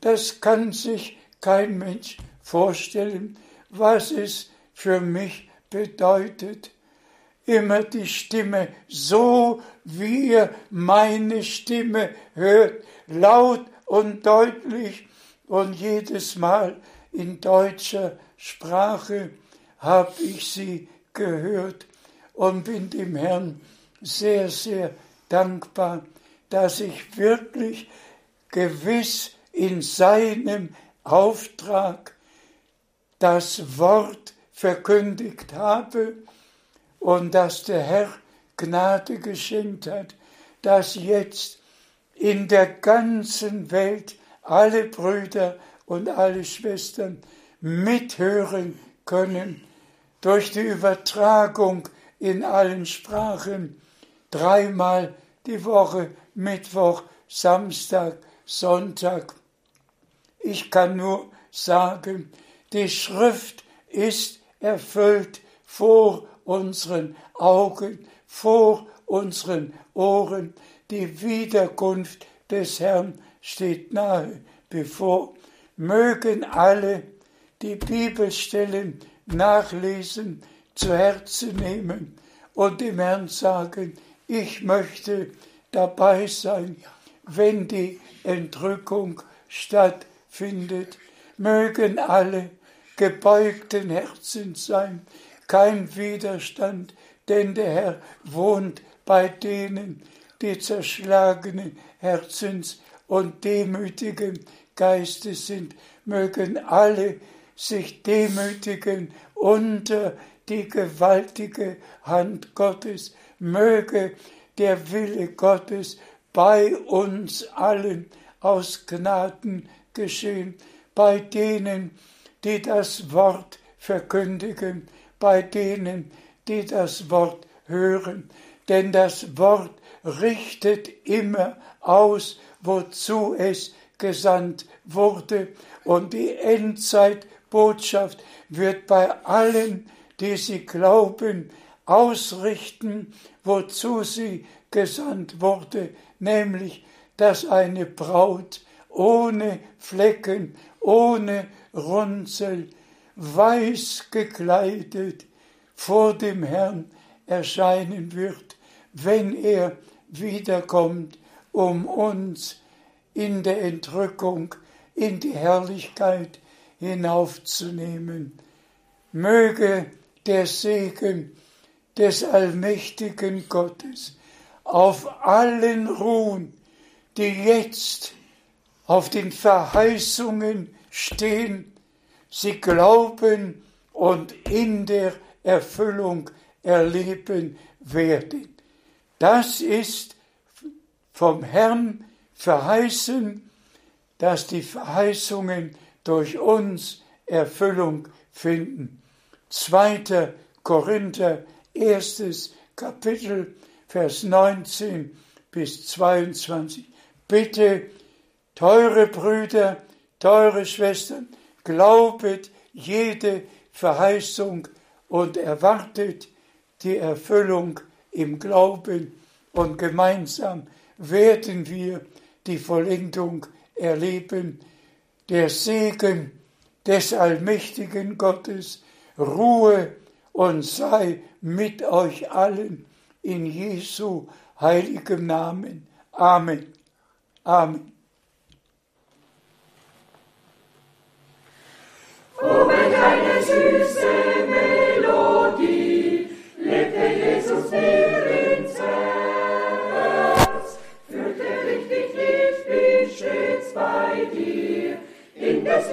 Das kann sich kein Mensch vorstellen, was es für mich bedeutet. Immer die Stimme, so wie ihr meine Stimme hört, laut und deutlich und jedes Mal in deutscher Sprache habe ich sie gehört und bin dem Herrn sehr, sehr dankbar, dass ich wirklich gewiss in seinem Auftrag das Wort verkündigt habe und dass der Herr Gnade geschenkt hat, dass jetzt in der ganzen Welt alle Brüder und alle Schwestern mithören können durch die Übertragung in allen Sprachen, dreimal die Woche, Mittwoch, Samstag, Sonntag. Ich kann nur sagen, die Schrift ist erfüllt vor unseren Augen, vor unseren Ohren. Die Wiederkunft des Herrn steht nahe bevor. Mögen alle die Bibelstellen nachlesen, zu Herzen nehmen und dem Herrn sagen, ich möchte dabei sein, wenn die Entrückung stattfindet. Mögen alle gebeugten Herzens sein, kein Widerstand, denn der Herr wohnt bei denen, die zerschlagenen Herzens und demütigen Geistes sind. Mögen alle sich demütigen unter die gewaltige Hand Gottes. Möge der Wille Gottes bei uns allen aus Gnaden geschehen, bei denen, die das Wort verkündigen, bei denen, die das Wort hören. Denn das Wort richtet immer aus, wozu es gesandt wurde. Und die Endzeitbotschaft wird bei allen, die sie glauben, ausrichten, wozu sie gesandt wurde, nämlich, dass eine Braut ohne Flecken, ohne Runzel, weiß gekleidet vor dem Herrn erscheinen wird, wenn er wiederkommt, um uns in der Entrückung in die Herrlichkeit hinaufzunehmen. Möge der Segen des allmächtigen Gottes auf allen ruhen, die jetzt auf den Verheißungen stehen, sie glauben und in der Erfüllung erleben werden. Das ist vom Herrn verheißen, dass die Verheißungen durch uns Erfüllung finden. 2. Korinther, erstes Kapitel, Vers 19 bis 22. Bitte, teure Brüder, teure Schwestern, glaubet jede Verheißung und erwartet die Erfüllung im Glauben und gemeinsam werden wir die Vollendung erleben. Der Segen des allmächtigen Gottes ruhe und sei mit euch allen in Jesu heiligem Namen. Amen. Amen. Oh, welch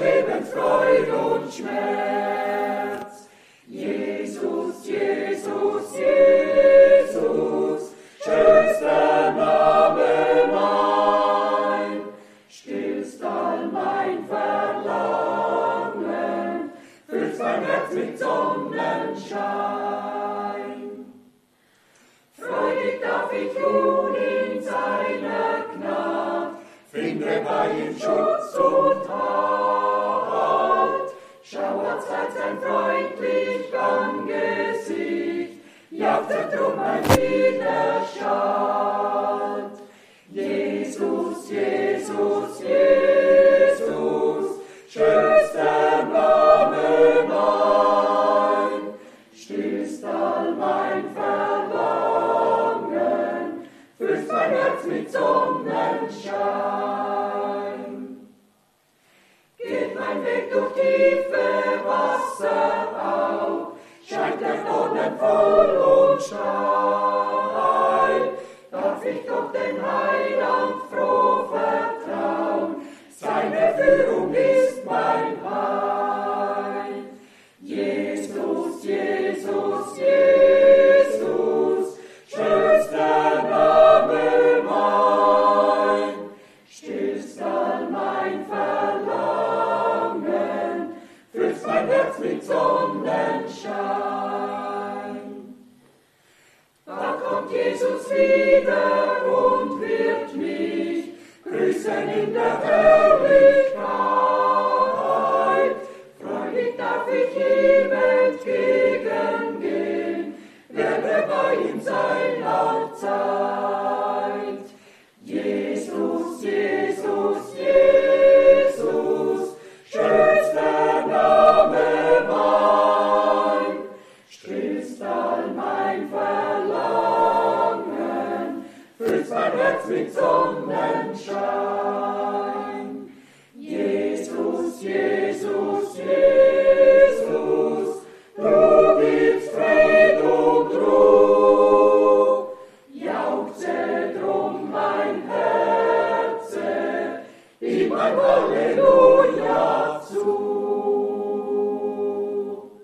in des Lebens Freud und Schmerz. Jesus, Jesus, Jesus, schönster Name mein, stillst all mein Verlangen, füllst mein Herz mit Sonnenschein. Freudig darf ich nun in seiner Gnad, finde bei ihm Schutz und Halt. Schauert seit sein freundlich Angesicht, jagtet um mein Widerstand. Jesus, Jesus, Jesus, schönster Wasser auf, scheint der Boden voll und steil, darf ich doch den Heiland froh vertrauen, seine Führung ist mein Heil. Jesus, Jesus, Jesus, wieder und wird mich grüßen in der Herrlichkeit. Freudig darf ich ihm entgegengehen, werde bei ihm sein Leid. mit Sonnenschein.